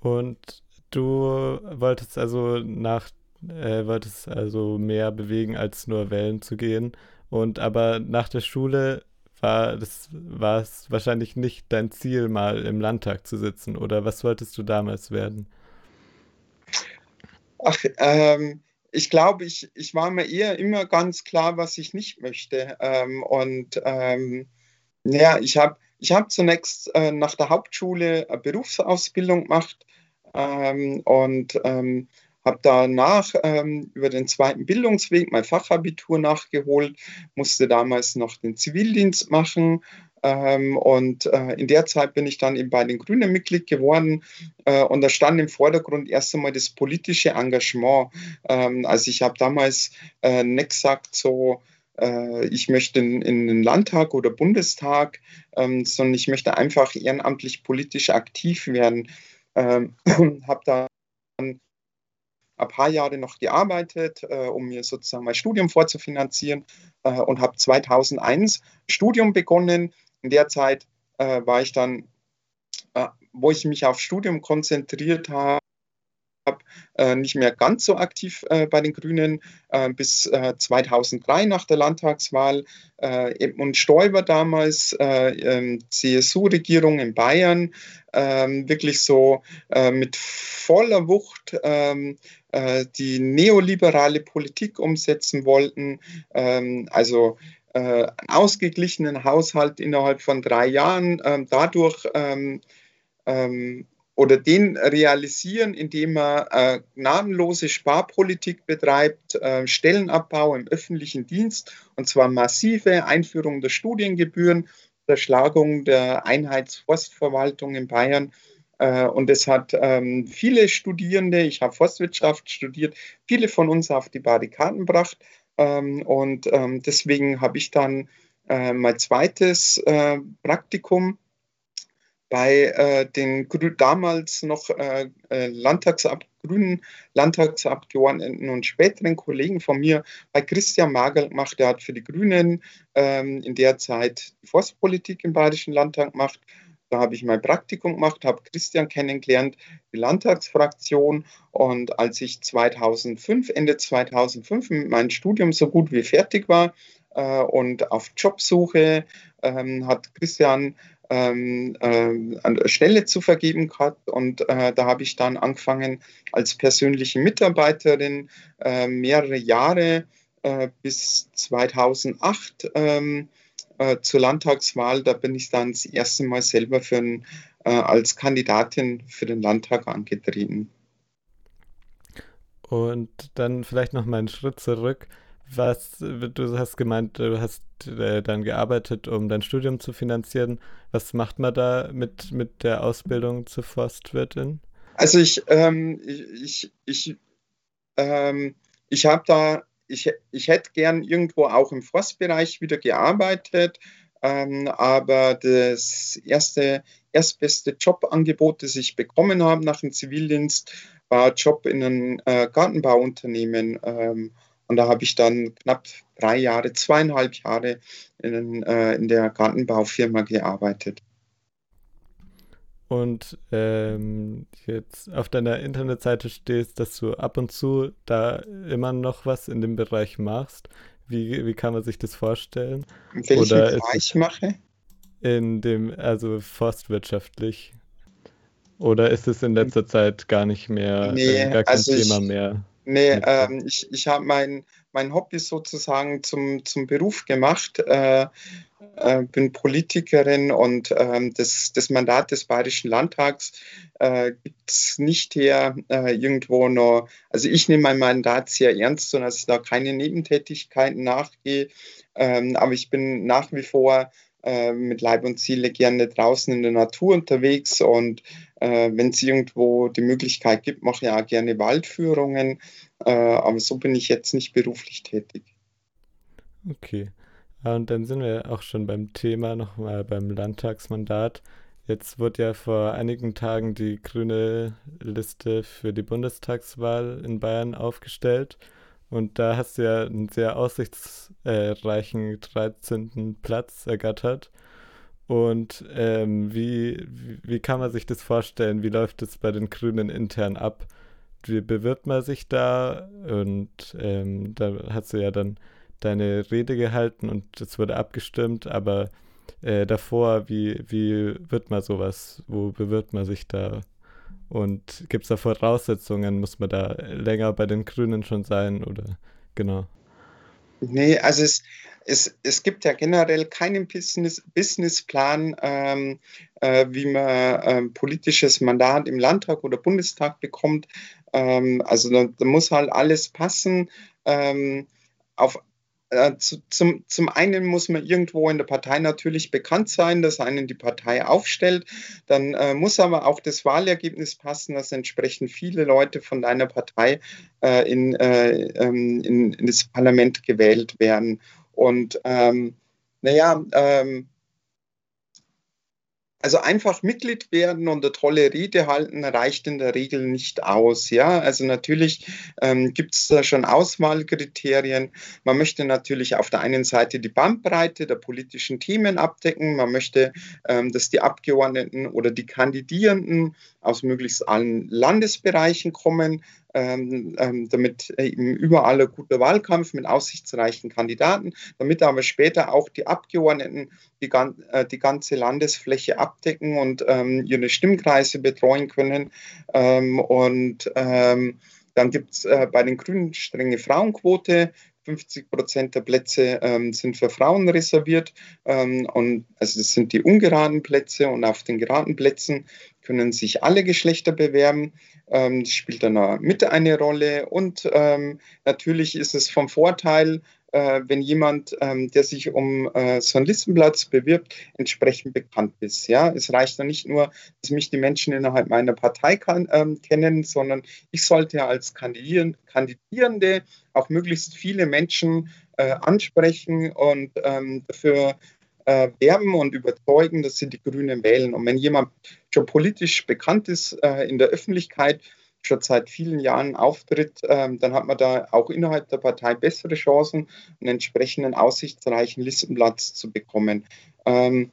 Und du wolltest also nach äh, wolltest also mehr bewegen, als nur wählen zu gehen. Und aber nach der Schule war das war es wahrscheinlich nicht dein Ziel, mal im Landtag zu sitzen. Oder was wolltest du damals werden? Ach, ähm, ich glaube, ich, ich war mir eher immer ganz klar, was ich nicht möchte. Ähm, und ähm, ja, ich habe ich hab zunächst äh, nach der Hauptschule eine Berufsausbildung gemacht ähm, und ähm, habe danach ähm, über den zweiten Bildungsweg mein Fachabitur nachgeholt, musste damals noch den Zivildienst machen ähm, und äh, in der Zeit bin ich dann eben bei den Grünen Mitglied geworden äh, und da stand im Vordergrund erst einmal das politische Engagement. Ähm, also ich habe damals äh, nicht gesagt so, äh, ich möchte in, in, den Landtag oder Bundestag, ähm, sondern ich möchte einfach ehrenamtlich politisch aktiv werden. Ähm, habe dann ein paar Jahre noch gearbeitet, äh, um mir sozusagen mein Studium vorzufinanzieren äh, und habe 2001 Studium begonnen. In der Zeit äh, war ich dann, äh, wo ich mich auf Studium konzentriert habe, nicht mehr ganz so aktiv äh, bei den Grünen äh, bis 2003 nach der Landtagswahl. Edmund Stoiber damals, ähm, CSU-Regierung in Bayern, ähm, wirklich so mit voller Wucht ähm, die neoliberale Politik umsetzen wollten. also einen ausgeglichenen Haushalt innerhalb von drei Jahren, dadurch oder den realisieren, indem er äh, gnadenlose Sparpolitik betreibt, äh, Stellenabbau im öffentlichen Dienst und zwar massive Einführung der Studiengebühren, Zerschlagung der Einheitsforstverwaltung in Bayern. Äh, und es hat ähm, viele Studierende, ich habe Forstwirtschaft studiert, viele von uns auf die Barrikaden gebracht. Ähm, und ähm, deswegen habe ich dann äh, mein zweites äh, Praktikum bei äh, den damals noch äh, äh, Landtagsab grünen Landtagsabgeordneten und späteren Kollegen von mir bei Christian Magel gemacht. Der hat für die Grünen ähm, in der Zeit Forstpolitik im Bayerischen Landtag gemacht. Da habe ich mein Praktikum gemacht, habe Christian kennengelernt, die Landtagsfraktion. Und als ich 2005, Ende 2005 mit meinem Studium so gut wie fertig war äh, und auf Jobsuche, ähm, hat Christian ähm, äh, an der Stelle zu vergeben gehabt. Und äh, da habe ich dann angefangen als persönliche Mitarbeiterin äh, mehrere Jahre äh, bis 2008 ähm, äh, zur Landtagswahl. Da bin ich dann das erste Mal selber für ein, äh, als Kandidatin für den Landtag angetreten. Und dann vielleicht noch mal einen Schritt zurück. Was, du hast gemeint, du hast äh, dann gearbeitet, um dein Studium zu finanzieren. Was macht man da mit, mit der Ausbildung zur Forstwirtin? Also ich, ähm, ich, ich, ähm, ich habe da, ich, ich hätte gern irgendwo auch im Forstbereich wieder gearbeitet, ähm, aber das erste, erstbeste Jobangebot, das ich bekommen habe nach dem Zivildienst, war Job in einem äh, Gartenbauunternehmen. Und da habe ich dann knapp drei Jahre, zweieinhalb Jahre in, äh, in der Gartenbaufirma gearbeitet. Und ähm, jetzt auf deiner Internetseite stehst, dass du ab und zu da immer noch was in dem Bereich machst. Wie, wie kann man sich das vorstellen? In welchem Oder Bereich mache? In dem, also forstwirtschaftlich. Oder ist es in letzter Zeit gar nicht mehr, nee, äh, gar kein also Thema ich, mehr? Nee, ähm, ich, ich habe mein, mein Hobby sozusagen zum, zum Beruf gemacht. Äh, äh, bin Politikerin und äh, das, das Mandat des Bayerischen Landtags äh, gibt es nicht her äh, irgendwo noch. Also ich nehme mein Mandat sehr ernst und dass ich da keine Nebentätigkeiten nachgehe. Ähm, aber ich bin nach wie vor äh, mit Leib und Ziele gerne draußen in der Natur unterwegs und äh, wenn es irgendwo die Möglichkeit gibt, mache ich auch gerne Waldführungen, äh, aber so bin ich jetzt nicht beruflich tätig. Okay. Und dann sind wir auch schon beim Thema, nochmal beim Landtagsmandat. Jetzt wurde ja vor einigen Tagen die grüne Liste für die Bundestagswahl in Bayern aufgestellt. Und da hast du ja einen sehr aussichtsreichen 13. Platz ergattert. Und ähm, wie, wie, wie, kann man sich das vorstellen? Wie läuft es bei den Grünen intern ab? Wie bewirbt man sich da? Und ähm, da hast du ja dann deine Rede gehalten und es wurde abgestimmt, aber äh, davor, wie, wie wird man sowas? Wo bewirbt man sich da? Und gibt es da Voraussetzungen? Muss man da länger bei den Grünen schon sein oder genau? Nee, also es, es, es gibt ja generell keinen Business, Businessplan, ähm, äh, wie man ähm, politisches Mandat im Landtag oder Bundestag bekommt. Ähm, also da, da, muss halt alles passen. Ähm, auf, äh, zu, zum, zum einen muss man irgendwo in der Partei natürlich bekannt sein, dass einen die Partei aufstellt. Dann äh, muss aber auch das Wahlergebnis passen, dass entsprechend viele Leute von deiner Partei äh, in, äh, ähm, in, in, das Parlament gewählt werden. Und ähm, naja, ähm, also einfach Mitglied werden und eine tolle Rede halten reicht in der Regel nicht aus. Ja, also natürlich ähm, gibt es da schon Auswahlkriterien. Man möchte natürlich auf der einen Seite die Bandbreite der politischen Themen abdecken. Man möchte, ähm, dass die Abgeordneten oder die Kandidierenden aus möglichst allen Landesbereichen kommen ähm, ähm, damit eben überall ein guter Wahlkampf mit aussichtsreichen Kandidaten, damit aber später auch die Abgeordneten die, äh, die ganze Landesfläche abdecken und ähm, ihre Stimmkreise betreuen können. Ähm, und ähm, dann gibt es äh, bei den Grünen strenge Frauenquote. 50 Prozent der Plätze ähm, sind für Frauen reserviert. Ähm, und also das sind die ungeraden Plätze und auf den geraden Plätzen können sich alle Geschlechter bewerben. Ähm, spielt dann mit eine Rolle. Und ähm, natürlich ist es vom Vorteil, äh, wenn jemand, ähm, der sich um äh, so einen Listenplatz bewirbt, entsprechend bekannt ist. Ja? Es reicht dann nicht nur, dass mich die Menschen innerhalb meiner Partei kann, ähm, kennen, sondern ich sollte als Kandidieren, Kandidierende auch möglichst viele Menschen äh, ansprechen und ähm, dafür äh, werben und überzeugen, dass sie die Grünen wählen. Und wenn jemand schon politisch bekannt ist äh, in der Öffentlichkeit, schon seit vielen Jahren auftritt, ähm, dann hat man da auch innerhalb der Partei bessere Chancen, einen entsprechenden aussichtsreichen Listenplatz zu bekommen. Ähm,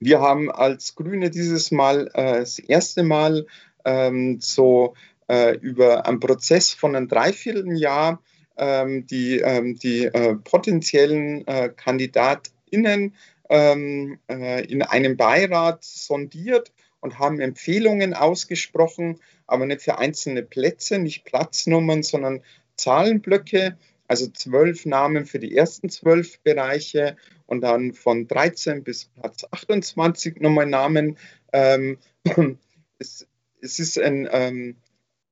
wir haben als Grüne dieses Mal äh, das erste Mal ähm, so äh, über einen Prozess von einem Dreivierteljahr die, die potenziellen KandidatInnen in einem Beirat sondiert und haben Empfehlungen ausgesprochen, aber nicht für einzelne Plätze, nicht Platznummern, sondern Zahlenblöcke, also zwölf Namen für die ersten zwölf Bereiche und dann von 13 bis Platz 28 nochmal Namen. Ähm, es, es, ist ein, ähm,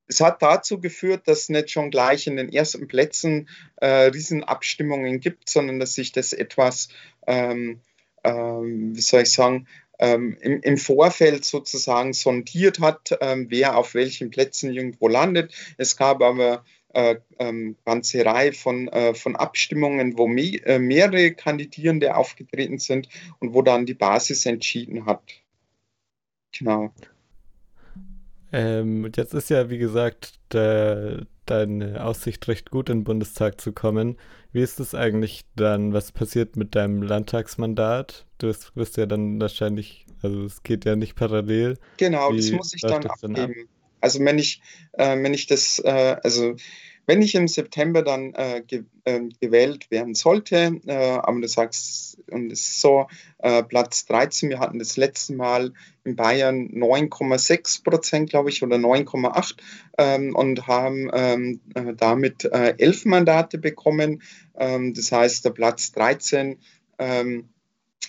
es hat dazu geführt, dass es nicht schon gleich in den ersten Plätzen äh, Riesenabstimmungen gibt, sondern dass sich das etwas ähm, ähm, wie soll ich sagen, ähm, im, im, Vorfeld sozusagen sondiert hat, ähm, wer auf welchen Plätzen irgendwo landet. Es gab aber äh, ähm, ganze Reihe von, äh, von Abstimmungen, wo me äh, mehrere Kandidierende aufgetreten sind und wo dann die Basis entschieden hat. Genau. Ähm, jetzt ist ja, wie gesagt, der, deine Aussicht recht gut in den Bundestag zu kommen. Wie ist es eigentlich dann? Was passiert mit deinem Landtagsmandat? Du wirst ja dann wahrscheinlich, also es geht ja nicht parallel. Genau, Wie das muss ich dann abgeben. Dann ab? Also wenn ich, äh, wenn ich das, äh, also wenn ich im September dann äh, ge äh, gewählt werden sollte, äh, aber du sagst, und es ist so, äh, Platz 13, wir hatten das letzte Mal in Bayern 9,6 Prozent, glaube ich, oder 9,8 ähm, und haben ähm, äh, damit äh, elf Mandate bekommen. Ähm, das heißt, der Platz 13 ähm,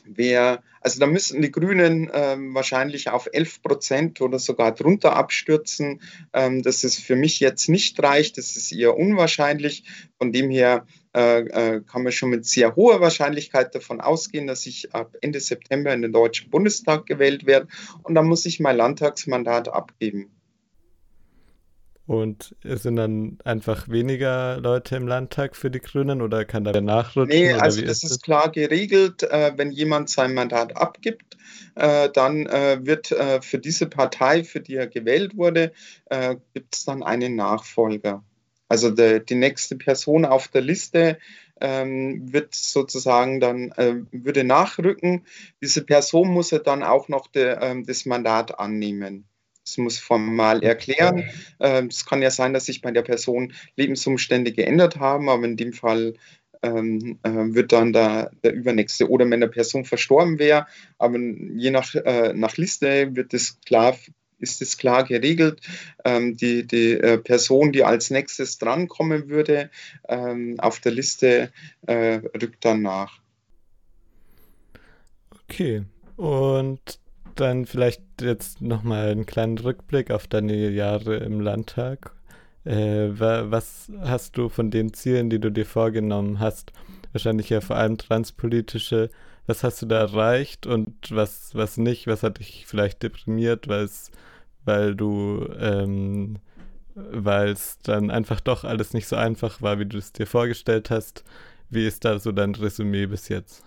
wer, also da müssten die Grünen ähm, wahrscheinlich auf 11 Prozent oder sogar drunter abstürzen. Ähm, das ist für mich jetzt nicht reicht, das ist eher unwahrscheinlich. Von dem her äh, äh, kann man schon mit sehr hoher Wahrscheinlichkeit davon ausgehen, dass ich ab Ende September in den Deutschen Bundestag gewählt werde und dann muss ich mein Landtagsmandat abgeben. Und sind dann einfach weniger Leute im Landtag für die Grünen oder kann da nachrutschen? Nee, also das ist ist klar geregelt. Äh, wenn jemand sein Mandat abgibt, äh, dann äh, wird äh, für diese Partei, für die er gewählt wurde, äh, gibt es dann einen Nachfolger. Also de, die nächste Person auf der Liste ähm, wird sozusagen dann, äh, würde nachrücken. Diese Person muss er dann auch noch de, ähm, das Mandat annehmen. Es muss formal erklären. Ähm, es kann ja sein, dass sich bei der Person Lebensumstände geändert haben, aber in dem Fall ähm, äh, wird dann der, der übernächste oder wenn eine Person verstorben wäre, aber je nach, äh, nach Liste wird es klar ist es klar geregelt. Ähm, die die äh, Person, die als nächstes drankommen würde, ähm, auf der Liste äh, rückt dann nach. Okay, und dann vielleicht jetzt nochmal einen kleinen Rückblick auf deine Jahre im Landtag. Äh, was hast du von den Zielen, die du dir vorgenommen hast, wahrscheinlich ja vor allem transpolitische, was hast du da erreicht und was, was nicht? Was hat dich vielleicht deprimiert, weil du, ähm, weil es dann einfach doch alles nicht so einfach war, wie du es dir vorgestellt hast? Wie ist da so dein Resümee bis jetzt?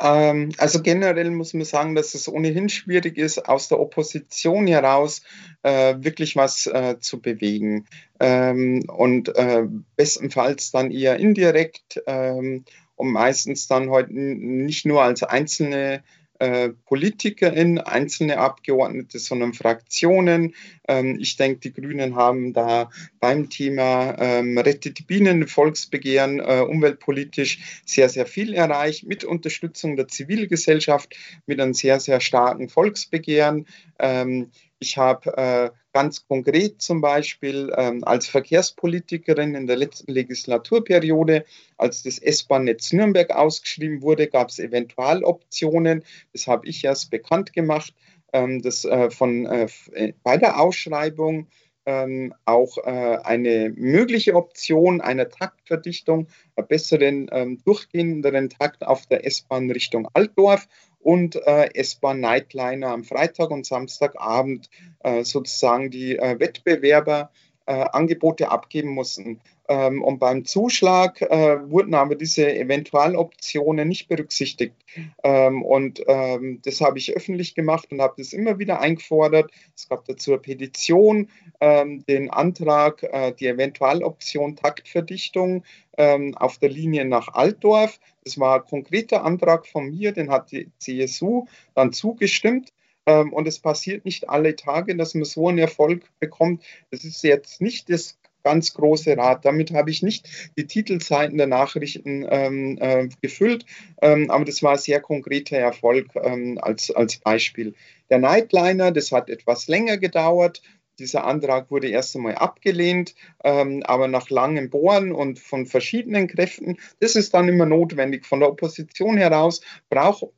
Ähm, also generell muss man sagen, dass es ohnehin schwierig ist, aus der Opposition heraus äh, wirklich was äh, zu bewegen. Ähm, und äh, bestenfalls dann eher indirekt ähm, und meistens dann heute nicht nur als einzelne äh, PolitikerInnen, einzelne Abgeordnete, sondern Fraktionen. Ähm, ich denke, die Grünen haben da beim Thema ähm, Rettet Bienen, Volksbegehren, äh, umweltpolitisch sehr, sehr viel erreicht, mit Unterstützung der Zivilgesellschaft, mit einem sehr, sehr starken Volksbegehren. Ähm, ich habe äh, ganz konkret zum Beispiel ähm, als Verkehrspolitikerin in der letzten Legislaturperiode, als das S-Bahn-Netz Nürnberg ausgeschrieben wurde, gab es Eventualoptionen. Das habe ich erst bekannt gemacht, ähm, dass äh, von, äh, äh bei der Ausschreibung ähm, auch äh, eine mögliche Option einer Taktverdichtung, einer besseren, ähm, durchgehenderen Takt auf der S-Bahn Richtung Altdorf und äh, S-Bahn Nightliner am Freitag und Samstagabend äh, sozusagen die äh, Wettbewerber äh, Angebote abgeben mussten. Ähm, und beim Zuschlag äh, wurden aber diese Eventualoptionen nicht berücksichtigt. Ähm, und ähm, das habe ich öffentlich gemacht und habe das immer wieder eingefordert. Es gab dazu eine Petition, ähm, den Antrag, äh, die Eventualoption Taktverdichtung ähm, auf der Linie nach Altdorf. Das war ein konkreter Antrag von mir, den hat die CSU dann zugestimmt. Ähm, und es passiert nicht alle Tage, dass man so einen Erfolg bekommt. Das ist jetzt nicht das ganz große Rad. Damit habe ich nicht die Titelseiten der Nachrichten ähm, äh, gefüllt, ähm, aber das war ein sehr konkreter Erfolg ähm, als, als Beispiel. Der Nightliner, das hat etwas länger gedauert. Dieser Antrag wurde erst einmal abgelehnt, ähm, aber nach langem Bohren und von verschiedenen Kräften, das ist dann immer notwendig. Von der Opposition heraus braucht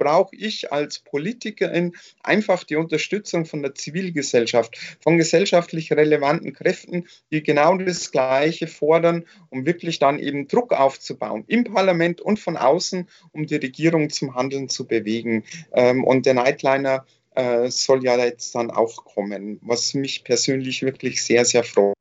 brauche ich als Politikerin einfach die Unterstützung von der Zivilgesellschaft, von gesellschaftlich relevanten Kräften, die genau das Gleiche fordern, um wirklich dann eben Druck aufzubauen im Parlament und von außen, um die Regierung zum Handeln zu bewegen. Ähm, und der Nightliner äh, soll ja jetzt dann auch kommen, was mich persönlich wirklich sehr, sehr freut.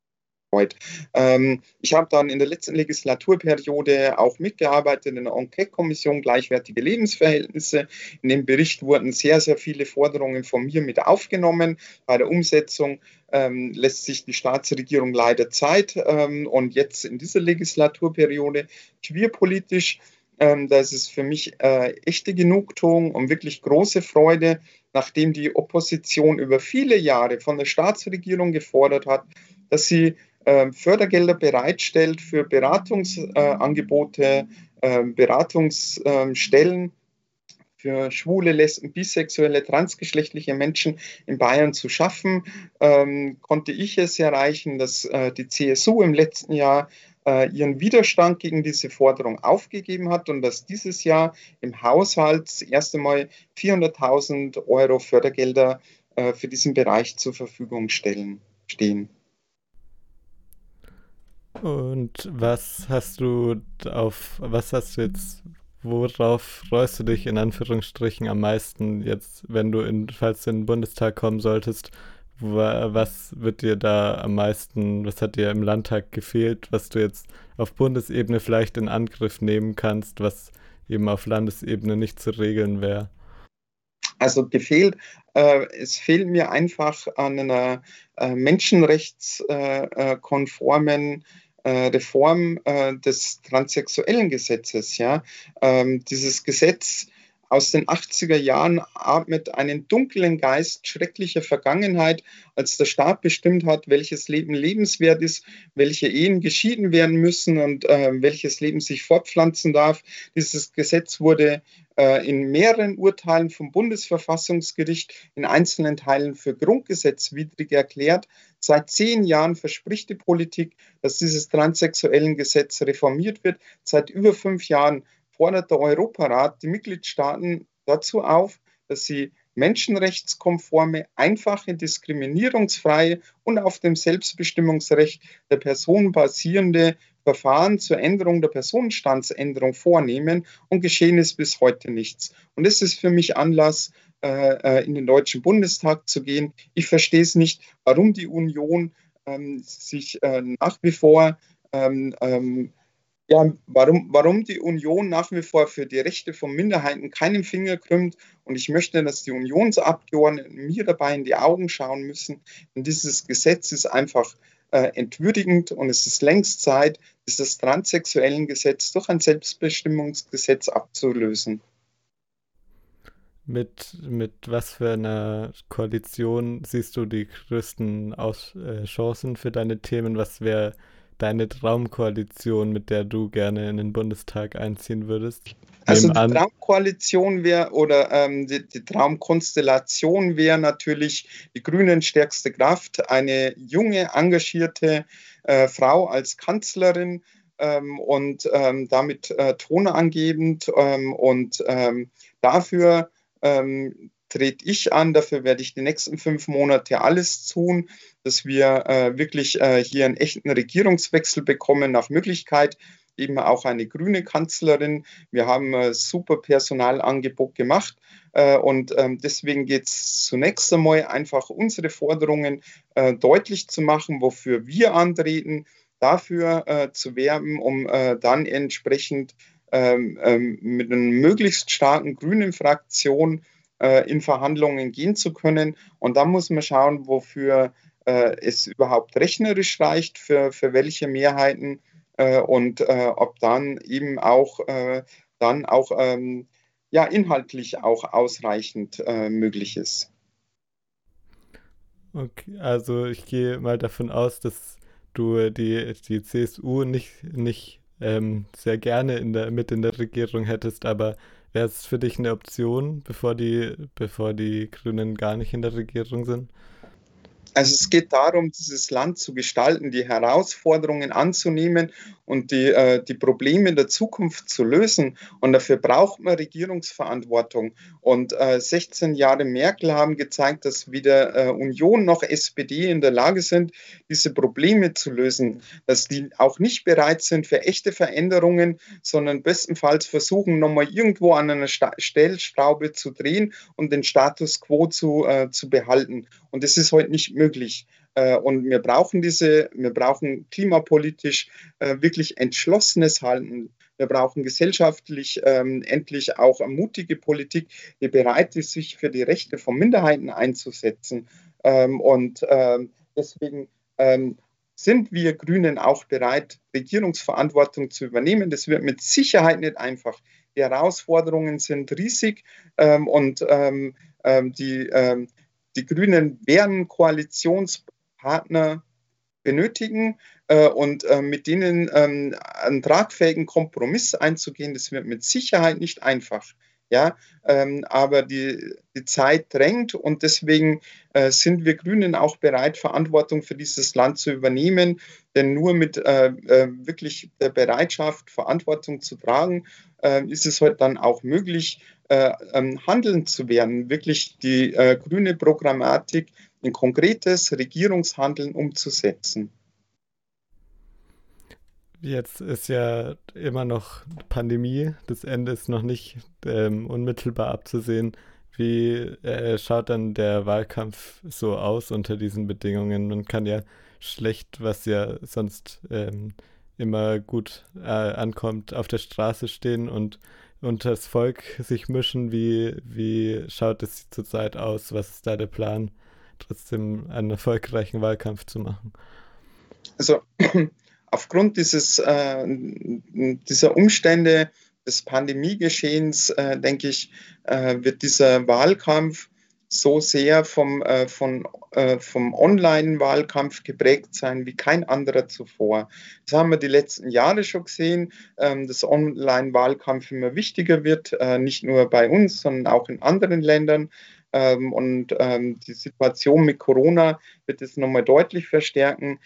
Ähm, ich habe dann in der letzten Legislaturperiode auch mitgearbeitet in der Enquete-Kommission Gleichwertige Lebensverhältnisse. In dem Bericht wurden sehr, sehr viele Forderungen von mir mit aufgenommen. Bei der Umsetzung ähm, lässt sich die Staatsregierung leider Zeit. Ähm, und jetzt in dieser Legislaturperiode queerpolitisch ähm, da ist für mich äh, echte Genugtuung und wirklich große Freude, nachdem die Opposition über viele Jahre von der Staatsregierung gefordert hat, dass sie Fördergelder bereitstellt für Beratungsangebote, ähm, Beratungsstellen für schwule, lesben, bisexuelle, transgeschlechtliche Menschen in Bayern zu schaffen, ähm, konnte ich es erreichen, dass äh, die CSU im letzten Jahr äh, ihren Widerstand gegen diese Forderung aufgegeben hat und dass dieses Jahr im Haushalt das erste Mal 400.000 Euro Fördergelder äh, für diesen Bereich zur Verfügung stellen, stehen. Und was hast du auf, was hast du jetzt, worauf freust du dich in Anführungsstrichen am meisten jetzt, wenn du in, falls du in den Bundestag kommen solltest? Was wird dir da am meisten, was hat dir im Landtag gefehlt, was du jetzt auf Bundesebene vielleicht in Angriff nehmen kannst, was eben auf Landesebene nicht zu regeln wäre? Also gefehlt, äh, es fehlt mir einfach an einer äh, menschenrechtskonformen äh, Reform äh, des transsexuellen Gesetzes. Ja? Ähm, dieses Gesetz aus den 80er Jahren atmet einen dunklen Geist schrecklicher Vergangenheit, als der Staat bestimmt hat, welches Leben lebenswert ist, welche Ehen geschieden werden müssen und äh, welches Leben sich fortpflanzen darf. Dieses Gesetz wurde äh, in mehreren Urteilen vom Bundesverfassungsgericht in einzelnen Teilen für grundgesetzwidrig erklärt. Seit zehn Jahren verspricht die Politik, dass dieses transsexuellen Gesetz reformiert wird. Seit über fünf Jahren fordert der Europarat die Mitgliedstaaten dazu auf, dass sie menschenrechtskonforme, einfache, diskriminierungsfreie und auf dem Selbstbestimmungsrecht der Person basierende Verfahren zur Änderung der Personenstandsänderung vornehmen und geschehen ist bis heute nichts. Und das ist für mich Anlass, äh, äh, in den Deutschen Bundestag zu gehen. Ich verstehe es nicht, warum die Union ähm, sich äh, nach wie vor ähm, ähm, ja, warum, warum die Union nach wie vor für die Rechte von Minderheiten keinen Finger krümmt. Und ich möchte, dass die Unionsabgeordneten mir dabei in die Augen schauen müssen. Denn dieses Gesetz ist einfach äh, entwürdigend und es ist längst Zeit, dieses transsexuellen Gesetz durch ein Selbstbestimmungsgesetz abzulösen. Mit, mit was für einer Koalition siehst du die größten Aus äh, Chancen für deine Themen? Was wäre deine Traumkoalition, mit der du gerne in den Bundestag einziehen würdest? Also die Traumkoalition wäre oder ähm, die, die, Traumkonstellation wäre natürlich die Grünen stärkste Kraft, eine junge, engagierte äh, Frau als Kanzlerin ähm, und ähm, damit äh, tonangebend ähm, und ähm, dafür ähm, trete ich an. Dafür werde ich die nächsten fünf Monate alles tun, dass wir äh, wirklich äh, hier einen echten Regierungswechsel bekommen, nach Möglichkeit eben auch eine grüne Kanzlerin. Wir haben ein super Personalangebot gemacht äh, und ähm, deswegen geht es zunächst einmal einfach unsere Forderungen äh, deutlich zu machen, wofür wir antreten, dafür äh, zu werben, um äh, dann entsprechend ähm, ähm, mit einer möglichst starken grünen Fraktion äh, in Verhandlungen gehen zu können. Und dann muss man schauen, wofür äh, es überhaupt rechnerisch reicht, für, für welche Mehrheiten äh, und äh, ob dann eben auch äh, dann auch ähm, ja, inhaltlich auch ausreichend äh, möglich ist. Okay, also ich gehe mal davon aus, dass du die, die CSU nicht, nicht ähm, sehr gerne in der, mit in der Regierung hättest, aber Wäre es für dich eine Option, bevor die, bevor die Grünen gar nicht in der Regierung sind? Also es geht darum, dieses Land zu gestalten, die Herausforderungen anzunehmen und die, äh, die Probleme der Zukunft zu lösen. Und dafür braucht man Regierungsverantwortung. Und äh, 16 Jahre Merkel haben gezeigt, dass weder äh, Union noch SPD in der Lage sind, diese Probleme zu lösen. Dass die auch nicht bereit sind für echte Veränderungen, sondern bestenfalls versuchen, nochmal irgendwo an einer Sta Stellschraube zu drehen und den Status quo zu, äh, zu behalten. Und das ist heute nicht möglich. Äh, und wir brauchen diese, wir brauchen klimapolitisch äh, wirklich entschlossenes Halten. Wir brauchen gesellschaftlich ähm, endlich auch mutige Politik, die bereit ist, sich für die Rechte von Minderheiten einzusetzen. Ähm, und ähm, deswegen sind wir Grünen auch bereit, Regierungsverantwortung zu übernehmen. Das wird mit Sicherheit nicht einfach. Die Herausforderungen sind riesig und die, die Grünen werden Koalitionspartner benötigen äh, und äh, mit denen ähm, einen tragfähigen Kompromiss einzugehen, das wird mit Sicherheit nicht einfach. Ja, ähm, aber die, die Zeit drängt und deswegen äh, sind wir Grünen auch bereit, Verantwortung für dieses Land zu übernehmen. Denn nur mit äh, äh, wirklich der Bereitschaft, Verantwortung zu tragen, ist es heute dann auch möglich, äh, ähm, handeln zu werden, wirklich die äh, grüne Programmatik in konkretes Regierungshandeln umzusetzen. Jetzt ist ja immer noch Pandemie, das Ende ist noch nicht ähm, unmittelbar abzusehen. wie äh, schaut dann der Wahlkampf so aus unter diesen Bedingungen? Man kann ja schlecht, was ja sonst ähm, immer gut äh, ankommt, auf der Straße stehen und unter das Volk sich mischen. Wie, wie schaut es zurzeit aus? Was ist da der Plan, trotzdem einen erfolgreichen Wahlkampf zu machen? Also aufgrund dieses, äh, dieser Umstände des Pandemiegeschehens, äh, denke ich, äh, wird dieser Wahlkampf so sehr vom, äh, von, äh, vom Online-Wahlkampf geprägt sein wie kein anderer zuvor. Das haben wir die letzten Jahre schon gesehen, ähm, dass Online-Wahlkampf immer wichtiger wird, äh, nicht nur bei uns, sondern auch in anderen Ländern. Ähm, und ähm, die Situation mit Corona wird es nochmal deutlich verstärken.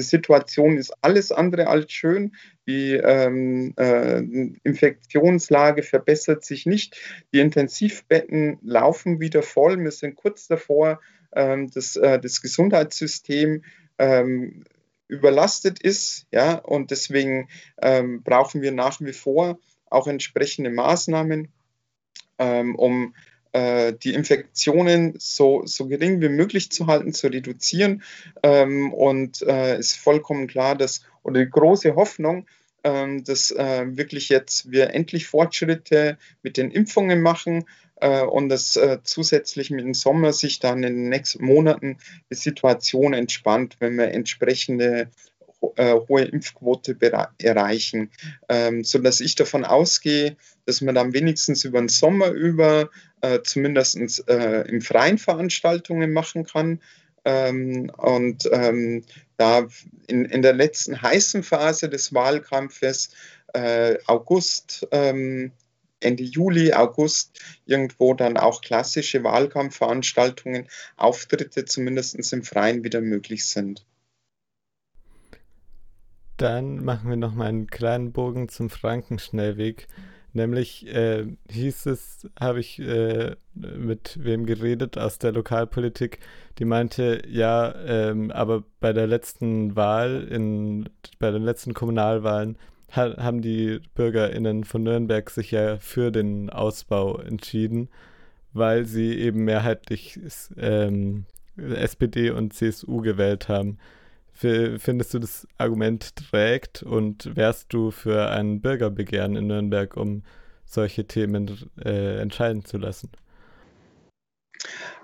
Die Situation ist alles andere als schön. Die ähm, äh, Infektionslage verbessert sich nicht. Die Intensivbetten laufen wieder voll. Wir sind kurz davor, ähm, dass äh, das Gesundheitssystem ähm, überlastet ist. Ja, und deswegen ähm, brauchen wir nach wie vor auch entsprechende Maßnahmen, ähm, um die Infektionen so, so gering wie möglich zu halten, zu reduzieren. Ähm, und äh, ist vollkommen klar, dass, oder die große Hoffnung, ähm, dass äh, wirklich jetzt wir endlich Fortschritte mit den Impfungen machen äh, und dass äh, zusätzlich mit dem Sommer sich dann in den nächsten Monaten die Situation entspannt, wenn wir entsprechende äh, hohe Impfquote erreichen, ähm, sodass ich davon ausgehe, dass man dann wenigstens über den Sommer über äh, zumindest äh, im freien Veranstaltungen machen kann. Ähm, und ähm, da in, in der letzten heißen Phase des Wahlkampfes, äh, August, ähm, Ende Juli, August irgendwo dann auch klassische Wahlkampfveranstaltungen, Auftritte zumindest im Freien wieder möglich sind. Dann machen wir noch mal einen kleinen Bogen zum Frankenschnellweg. Nämlich äh, hieß es, habe ich äh, mit wem geredet aus der Lokalpolitik, die meinte, ja, ähm, aber bei der letzten Wahl, in, bei den letzten Kommunalwahlen, ha haben die BürgerInnen von Nürnberg sich ja für den Ausbau entschieden, weil sie eben mehrheitlich ähm, SPD und CSU gewählt haben. Findest du das Argument trägt und wärst du für ein Bürgerbegehren in Nürnberg, um solche Themen äh, entscheiden zu lassen?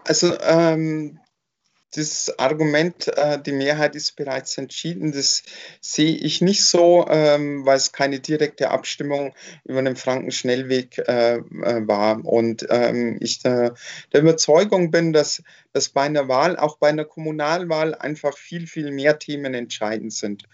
Also ähm, das Argument, äh, die Mehrheit ist bereits entschieden, das sehe ich nicht so, ähm, weil es keine direkte Abstimmung über den Frankenschnellweg äh, äh, war. Und ähm, ich der, der Überzeugung bin, dass, dass bei einer Wahl, auch bei einer Kommunalwahl, einfach viel, viel mehr Themen entscheidend sind.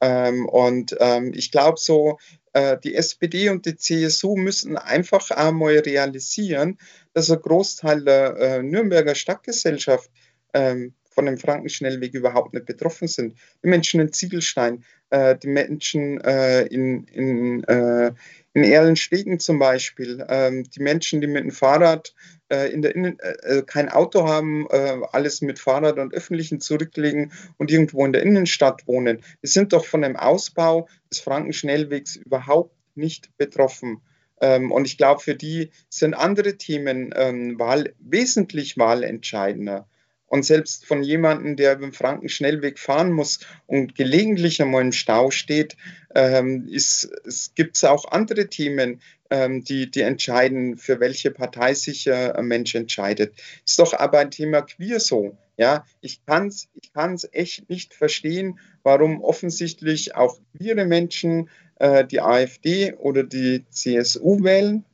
Ähm, und ähm, ich glaube so, äh, die SPD und die CSU müssen einfach einmal realisieren, dass ein Großteil der äh, Nürnberger Stadtgesellschaft ähm, von dem Frankenschnellweg überhaupt nicht betroffen sind. Die Menschen in Ziegelstein, äh, die Menschen äh, in, in, äh, in Erlenstegen zum Beispiel, ähm, die Menschen, die mit dem Fahrrad äh, in der Innen äh, äh, kein Auto haben, alles mit Fahrrad und Öffentlichen zurücklegen und irgendwo in der Innenstadt wohnen, die sind doch von dem Ausbau des Frankenschnellwegs überhaupt nicht betroffen. Ähm, und ich glaube, für die sind andere Themen ähm, Wahl, wesentlich wahlentscheidender. Und selbst von jemandem, der den Frankenschnellweg fahren muss und gelegentlich einmal im Stau steht, ähm, ist, es gibt auch andere Themen, ähm, die, die entscheiden, für welche Partei sich äh, ein Mensch entscheidet. Ist doch aber ein Thema queer so. Ja, ich kann es ich kann's echt nicht verstehen, warum offensichtlich auch queere Menschen äh, die AfD oder die CSU wählen.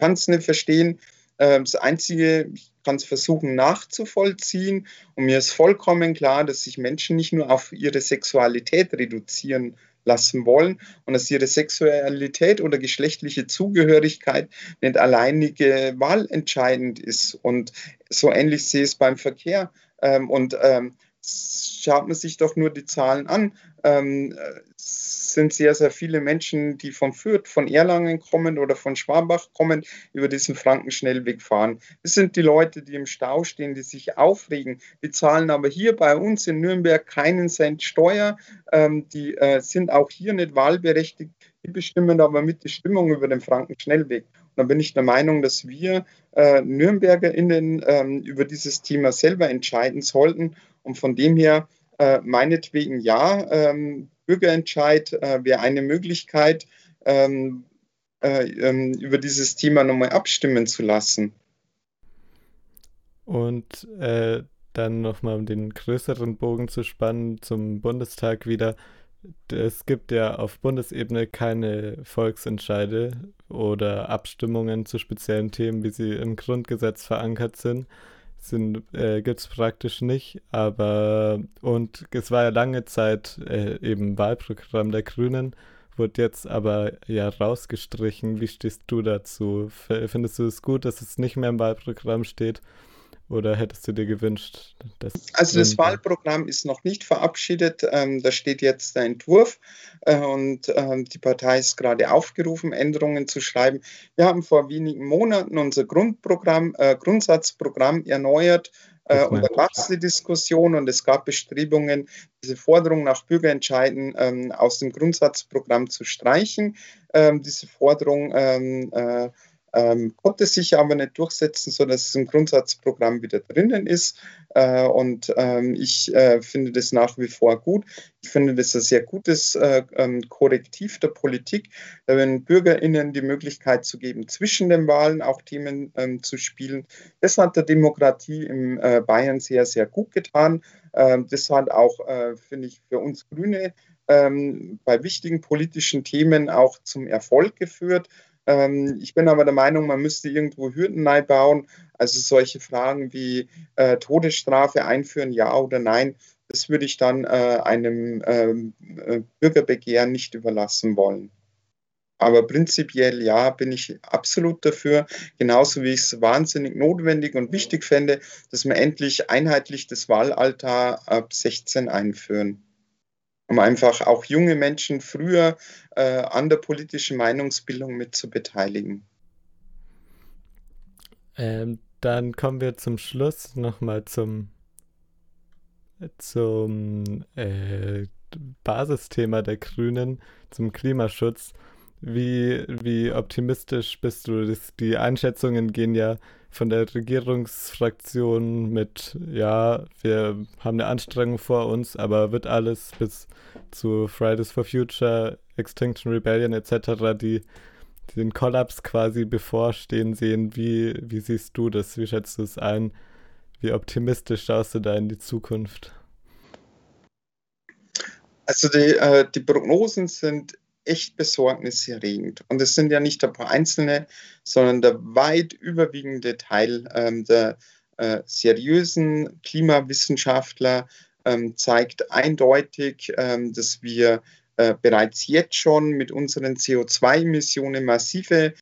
Kann es nicht verstehen. Äh, das Einzige, ich kann es versuchen nachzuvollziehen. Und mir ist vollkommen klar, dass sich Menschen nicht nur auf ihre Sexualität reduzieren lassen wollen und dass ihre Sexualität oder geschlechtliche Zugehörigkeit nicht alleinige Wahl entscheidend ist. Und so ähnlich sehe ich es beim Verkehr. Ähm, und ähm, schaut man sich doch nur die Zahlen an. Ähm, sind sehr, sehr viele Menschen, die von Fürth, von Erlangen kommen oder von Schwabach kommen, über diesen Frankenschnellweg fahren. Das sind die Leute, die im Stau stehen, die sich aufregen. Die zahlen aber hier bei uns in Nürnberg keinen Cent Steuer. Ähm, die äh, sind auch hier nicht wahlberechtigt. Die bestimmen aber mit die Stimmung über den Frankenschnellweg. dann bin ich der Meinung, dass wir äh, NürnbergerInnen ähm, über dieses Thema selber entscheiden sollten. Und von dem her, äh, meinetwegen ja, ähm, Bürgerentscheid äh, wäre eine Möglichkeit, ähm, äh, ähm, über dieses Thema nochmal abstimmen zu lassen. Und äh, dann nochmal um den größeren Bogen zu spannen zum Bundestag wieder. Es gibt ja auf Bundesebene keine Volksentscheide oder Abstimmungen zu speziellen Themen, wie sie im Grundgesetz verankert sind. Sind äh, gibt es praktisch nicht, aber und es war ja lange Zeit äh, eben Wahlprogramm der Grünen, wurde jetzt aber ja rausgestrichen. Wie stehst du dazu? Findest du es gut, dass es nicht mehr im Wahlprogramm steht? Oder hättest du dir gewünscht, dass. Also, das Wahlprogramm ist noch nicht verabschiedet. Ähm, da steht jetzt der Entwurf äh, und ähm, die Partei ist gerade aufgerufen, Änderungen zu schreiben. Wir haben vor wenigen Monaten unser Grundprogramm, äh, Grundsatzprogramm erneuert. Äh, und da gab es die Diskussion und es gab Bestrebungen, diese Forderung nach Bürgerentscheiden ähm, aus dem Grundsatzprogramm zu streichen. Ähm, diese Forderung ähm, äh, konnte sich aber nicht durchsetzen, sodass es im Grundsatzprogramm wieder drinnen ist. Äh, und ähm, ich äh, finde das nach wie vor gut. Ich finde das ein sehr gutes äh, ähm, Korrektiv der Politik, wenn BürgerInnen die Möglichkeit zu geben, zwischen den Wahlen auch Themen ähm, zu spielen. Das hat der Demokratie in äh, Bayern sehr, sehr gut getan. Ähm, das hat auch, äh, finde ich, für uns Grüne bei wichtigen politischen Themen auch zum Erfolg geführt. Ähm, ich bin aber der Meinung, man müsste irgendwo Hürden bauen. Also solche Fragen wie äh, Todesstrafe einführen, ja oder nein, das würde ich dann äh, einem ähm, äh, Bürgerbegehren nicht überlassen wollen. Aber prinzipiell ja, bin ich absolut dafür, genauso wie ich es wahnsinnig notwendig und wichtig fände, dass wir endlich einheitlich das Wahlalter ab 16 einführen um einfach auch junge Menschen früher äh, an der politischen Meinungsbildung mit zu beteiligen. Ähm, dann kommen wir zum Schluss nochmal zum, zum äh, Basisthema der Grünen, zum Klimaschutz. Wie, wie optimistisch bist du? Das, die Einschätzungen gehen ja von der Regierungsfraktion mit, ja, wir haben eine Anstrengung vor uns, aber wird alles bis zu Fridays for Future, Extinction Rebellion etc., die, den Kollaps quasi bevorstehen sehen. Wie, wie siehst du das? Wie schätzt du es ein? Wie optimistisch schaust du da in die Zukunft? Also die, äh, die Prognosen sind echt besorgniserregend. Und es sind ja nicht ein paar Einzelne, sondern der weit überwiegende Teil ähm, der äh, seriösen Klimawissenschaftler ähm, zeigt eindeutig, ähm, dass wir äh, bereits jetzt schon mit unseren CO2-Emissionen massive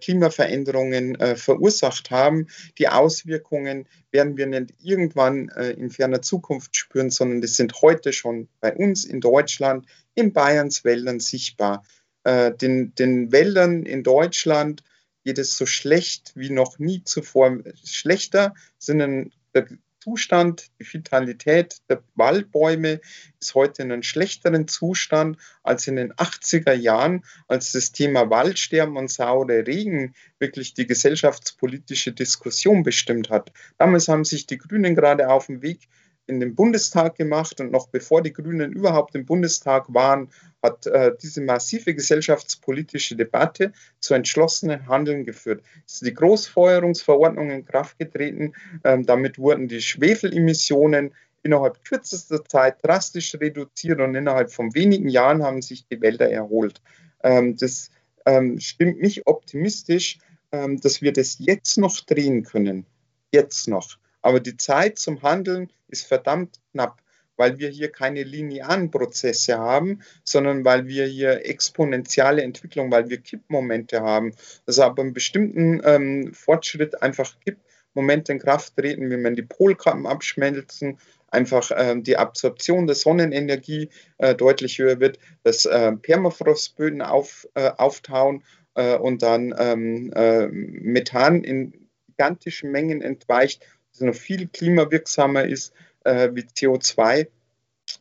Klimaveränderungen äh, verursacht haben. Die Auswirkungen werden wir nicht irgendwann äh, in ferner Zukunft spüren, sondern die sind heute schon bei uns in Deutschland, in Bayerns Wäldern sichtbar. Äh, den, den Wäldern in Deutschland geht es so schlecht wie noch nie zuvor. Schlechter sind der Zustand, die Vitalität der Waldbäume ist heute in einem schlechteren Zustand als in den 80er Jahren, als das Thema Waldsterben und saure Regen wirklich die gesellschaftspolitische Diskussion bestimmt hat. Damals haben sich die Grünen gerade auf den Weg in den Bundestag gemacht und noch bevor die Grünen überhaupt im Bundestag waren, hat äh, diese massive gesellschaftspolitische Debatte zu entschlossenen Handeln geführt. Es ist die Großfeuerungsverordnung in Kraft getreten. Ähm, damit wurden die Schwefelemissionen innerhalb kürzester Zeit drastisch reduziert und innerhalb von wenigen Jahren haben sich die Wälder erholt. Ähm, das ähm, stimmt mich optimistisch, ähm, dass wir das jetzt noch drehen können. Jetzt noch. Aber die Zeit zum Handeln ist verdammt knapp, weil wir hier keine linearen Prozesse haben, sondern weil wir hier exponentielle Entwicklung, weil wir Kippmomente haben. Also ab einem bestimmten ähm, Fortschritt einfach Kippmomente in Kraft treten, wenn man die Polkappen abschmelzen, einfach ähm, die Absorption der Sonnenenergie äh, deutlich höher wird, dass äh, Permafrostböden auf, äh, auftauen äh, und dann ähm, äh, Methan in gigantischen Mengen entweicht noch viel klimawirksamer ist äh, wie CO2.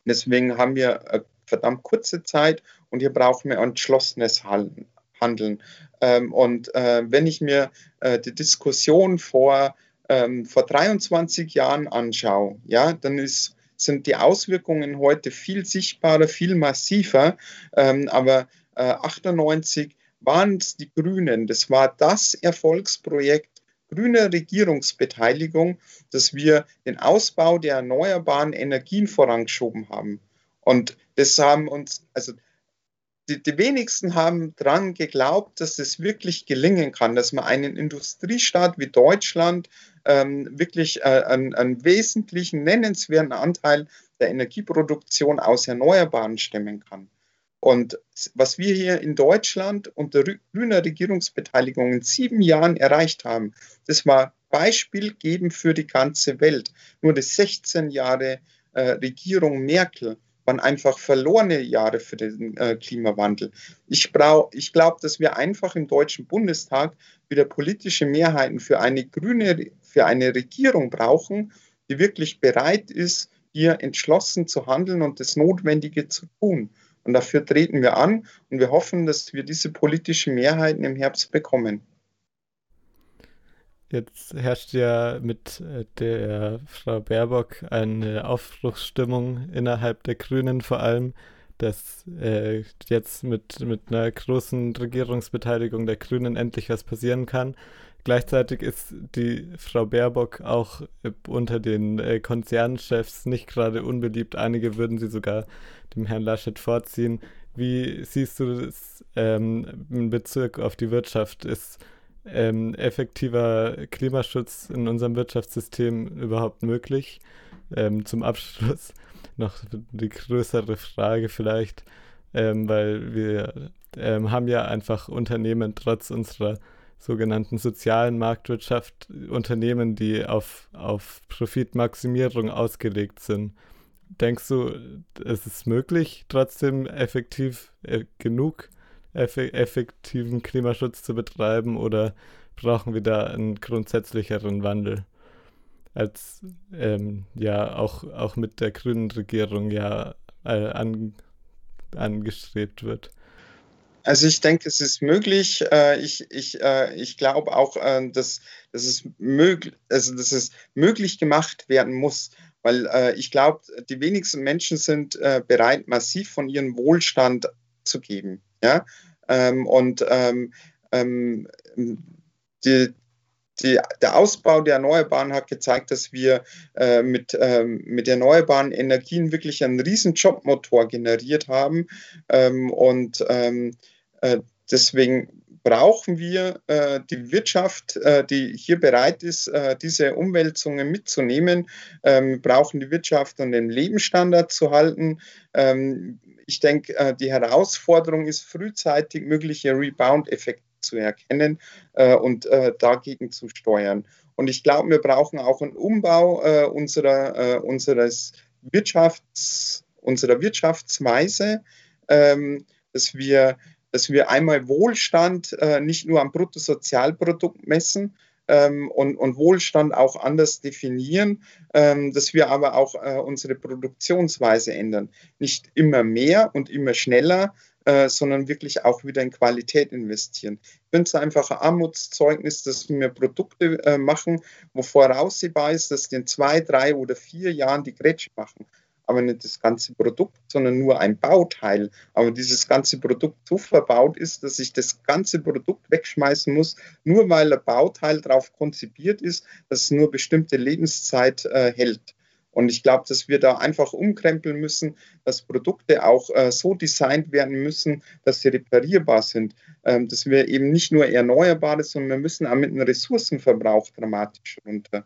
Deswegen haben wir eine verdammt kurze Zeit und hier brauchen wir entschlossenes Handeln. Ähm, und äh, wenn ich mir äh, die Diskussion vor, ähm, vor 23 Jahren anschaue, ja, dann ist, sind die Auswirkungen heute viel sichtbarer, viel massiver. Ähm, aber äh, 98 waren es die Grünen. Das war das Erfolgsprojekt grüner Regierungsbeteiligung, dass wir den Ausbau der erneuerbaren Energien vorangeschoben haben. Und das haben uns, also die, die wenigsten haben daran geglaubt, dass es wirklich gelingen kann, dass man einen Industriestaat wie Deutschland ähm, wirklich äh, einen, einen wesentlichen, nennenswerten Anteil der Energieproduktion aus Erneuerbaren stemmen kann. Und was wir hier in Deutschland unter grüner Regierungsbeteiligung in sieben Jahren erreicht haben, das war beispielgebend für die ganze Welt. Nur die 16 Jahre äh, Regierung Merkel waren einfach verlorene Jahre für den äh, Klimawandel. Ich, ich glaube, dass wir einfach im Deutschen Bundestag wieder politische Mehrheiten für eine grüne, für eine Regierung brauchen, die wirklich bereit ist, hier entschlossen zu handeln und das Notwendige zu tun. Und dafür treten wir an und wir hoffen, dass wir diese politischen Mehrheiten im Herbst bekommen. Jetzt herrscht ja mit äh, der Frau Baerbock eine Aufbruchsstimmung innerhalb der Grünen vor allem, dass äh, jetzt mit, mit einer großen Regierungsbeteiligung der Grünen endlich was passieren kann. Gleichzeitig ist die Frau Baerbock auch unter den äh, Konzernchefs nicht gerade unbeliebt. Einige würden sie sogar dem Herrn Laschet vorziehen. Wie siehst du das ähm, in Bezug auf die Wirtschaft? Ist ähm, effektiver Klimaschutz in unserem Wirtschaftssystem überhaupt möglich? Ähm, zum Abschluss noch die größere Frage vielleicht, ähm, weil wir ähm, haben ja einfach Unternehmen trotz unserer sogenannten sozialen Marktwirtschaft Unternehmen, die auf, auf Profitmaximierung ausgelegt sind. Denkst du, es ist möglich, trotzdem effektiv äh, genug eff effektiven Klimaschutz zu betreiben oder brauchen wir da einen grundsätzlicheren Wandel? Als ähm, ja auch, auch mit der grünen Regierung ja äh, an, angestrebt wird. Also ich denke, es ist möglich. Äh, ich, ich, äh, ich glaube auch, äh, dass, dass, es möglich, also dass es möglich gemacht werden muss, weil ich glaube, die wenigsten Menschen sind bereit, massiv von ihrem Wohlstand zu geben. Ja? Ähm, und ähm, ähm, die, die, der Ausbau der Erneuerbaren hat gezeigt, dass wir mit, mit erneuerbaren Energien wirklich einen riesen Jobmotor generiert haben. Und ähm, äh, deswegen brauchen wir äh, die Wirtschaft, äh, die hier bereit ist, äh, diese Umwälzungen mitzunehmen. Ähm, brauchen die Wirtschaft an den Lebensstandard zu halten. Ähm, ich denke, äh, die Herausforderung ist, frühzeitig mögliche Rebound-Effekte zu erkennen äh, und äh, dagegen zu steuern. Und ich glaube, wir brauchen auch einen Umbau unserer, unseres Wirtschafts, unserer Wirtschaftsweise, ähm, dass wir dass wir einmal Wohlstand äh, nicht nur am Bruttosozialprodukt messen ähm, und, und, Wohlstand auch anders definieren, ähm, dass wir aber auch äh, unsere Produktionsweise ändern. Nicht immer mehr und immer schneller, äh, sondern wirklich auch wieder in Qualität investieren. Ich finde es einfach ein Armutszeugnis, dass wir Produkte äh, machen, wo voraussehbar ist, dass die in zwei, drei oder vier Jahren die Grätsche machen aber nicht das ganze Produkt, sondern nur ein Bauteil. Aber dieses ganze Produkt so verbaut ist, dass ich das ganze Produkt wegschmeißen muss, nur weil ein Bauteil darauf konzipiert ist, dass es nur bestimmte Lebenszeit äh, hält. Und ich glaube, dass wir da einfach umkrempeln müssen, dass Produkte auch äh, so designt werden müssen, dass sie reparierbar sind. Ähm, dass wir eben nicht nur erneuerbare, sondern wir müssen auch mit dem Ressourcenverbrauch dramatisch runter.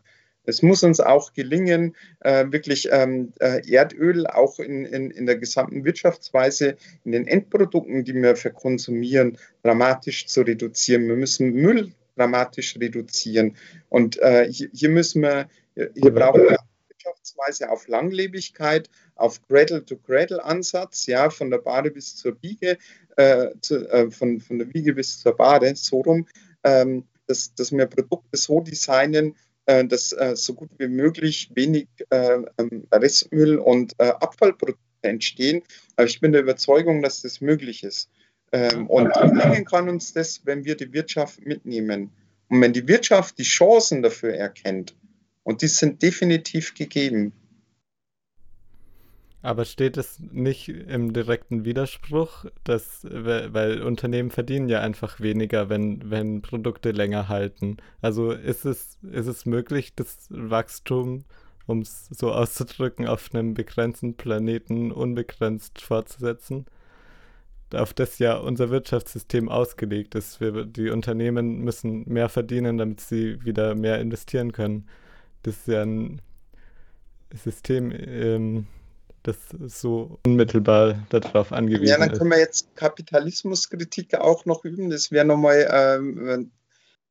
Es muss uns auch gelingen, äh, wirklich ähm, äh, Erdöl auch in, in, in der gesamten Wirtschaftsweise, in den Endprodukten, die wir verkonsumieren, dramatisch zu reduzieren. Wir müssen Müll dramatisch reduzieren. Und äh, hier, hier, müssen wir, hier brauchen wir Wirtschaftsweise auf Langlebigkeit, auf Cradle-to-Cradle-Ansatz, ja, von der Bade bis zur Wiege, äh, zu, äh, von, von der Wiege bis zur Bade, so rum, ähm, dass, dass wir Produkte so designen, dass äh, so gut wie möglich wenig äh, ähm, Restmüll und Abfallprodukte entstehen. Aber ich bin der Überzeugung, dass das möglich ist. Ähm, und bringen kann uns das, wenn wir die Wirtschaft mitnehmen. Und wenn die Wirtschaft die Chancen dafür erkennt, und die sind definitiv gegeben. Aber steht es nicht im direkten Widerspruch, dass, weil Unternehmen verdienen ja einfach weniger, wenn, wenn Produkte länger halten. Also ist es, ist es möglich, das Wachstum, um es so auszudrücken, auf einem begrenzten Planeten unbegrenzt fortzusetzen? auf das ja unser Wirtschaftssystem ausgelegt ist. Wir, die Unternehmen müssen mehr verdienen, damit sie wieder mehr investieren können. Das ist ja ein System, ähm, das so unmittelbar darauf angewiesen ist. Ja, dann können wir jetzt Kapitalismuskritik auch noch üben. Das wäre nochmal ähm,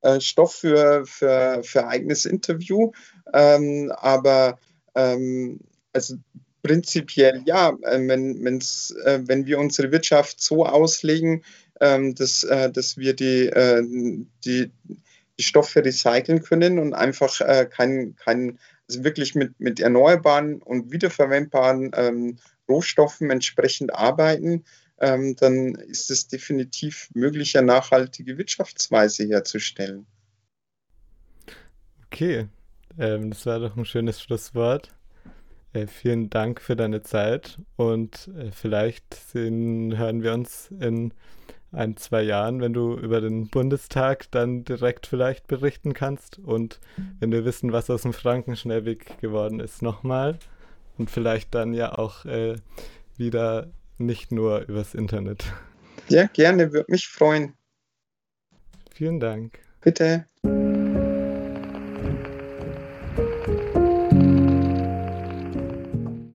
äh, Stoff für, für, für eigenes Interview. Ähm, aber ähm, also Prinzipiell ja, äh, wenn, wenn's, äh, wenn wir unsere Wirtschaft so auslegen, ähm, dass, äh, dass wir die, die, die Stoffe recyceln können und einfach kein, kein wirklich mit, mit erneuerbaren und wiederverwendbaren ähm, Rohstoffen entsprechend arbeiten, ähm, dann ist es definitiv möglich, eine nachhaltige Wirtschaftsweise herzustellen. Okay, ähm, das war doch ein schönes Schlusswort. Äh, vielen Dank für deine Zeit und äh, vielleicht sehen, hören wir uns in ein, zwei Jahren, wenn du über den Bundestag dann direkt vielleicht berichten kannst und wenn wir wissen, was aus dem Frankenschnellweg geworden ist, nochmal und vielleicht dann ja auch äh, wieder nicht nur übers Internet. Ja, gerne, würde mich freuen. Vielen Dank. Bitte.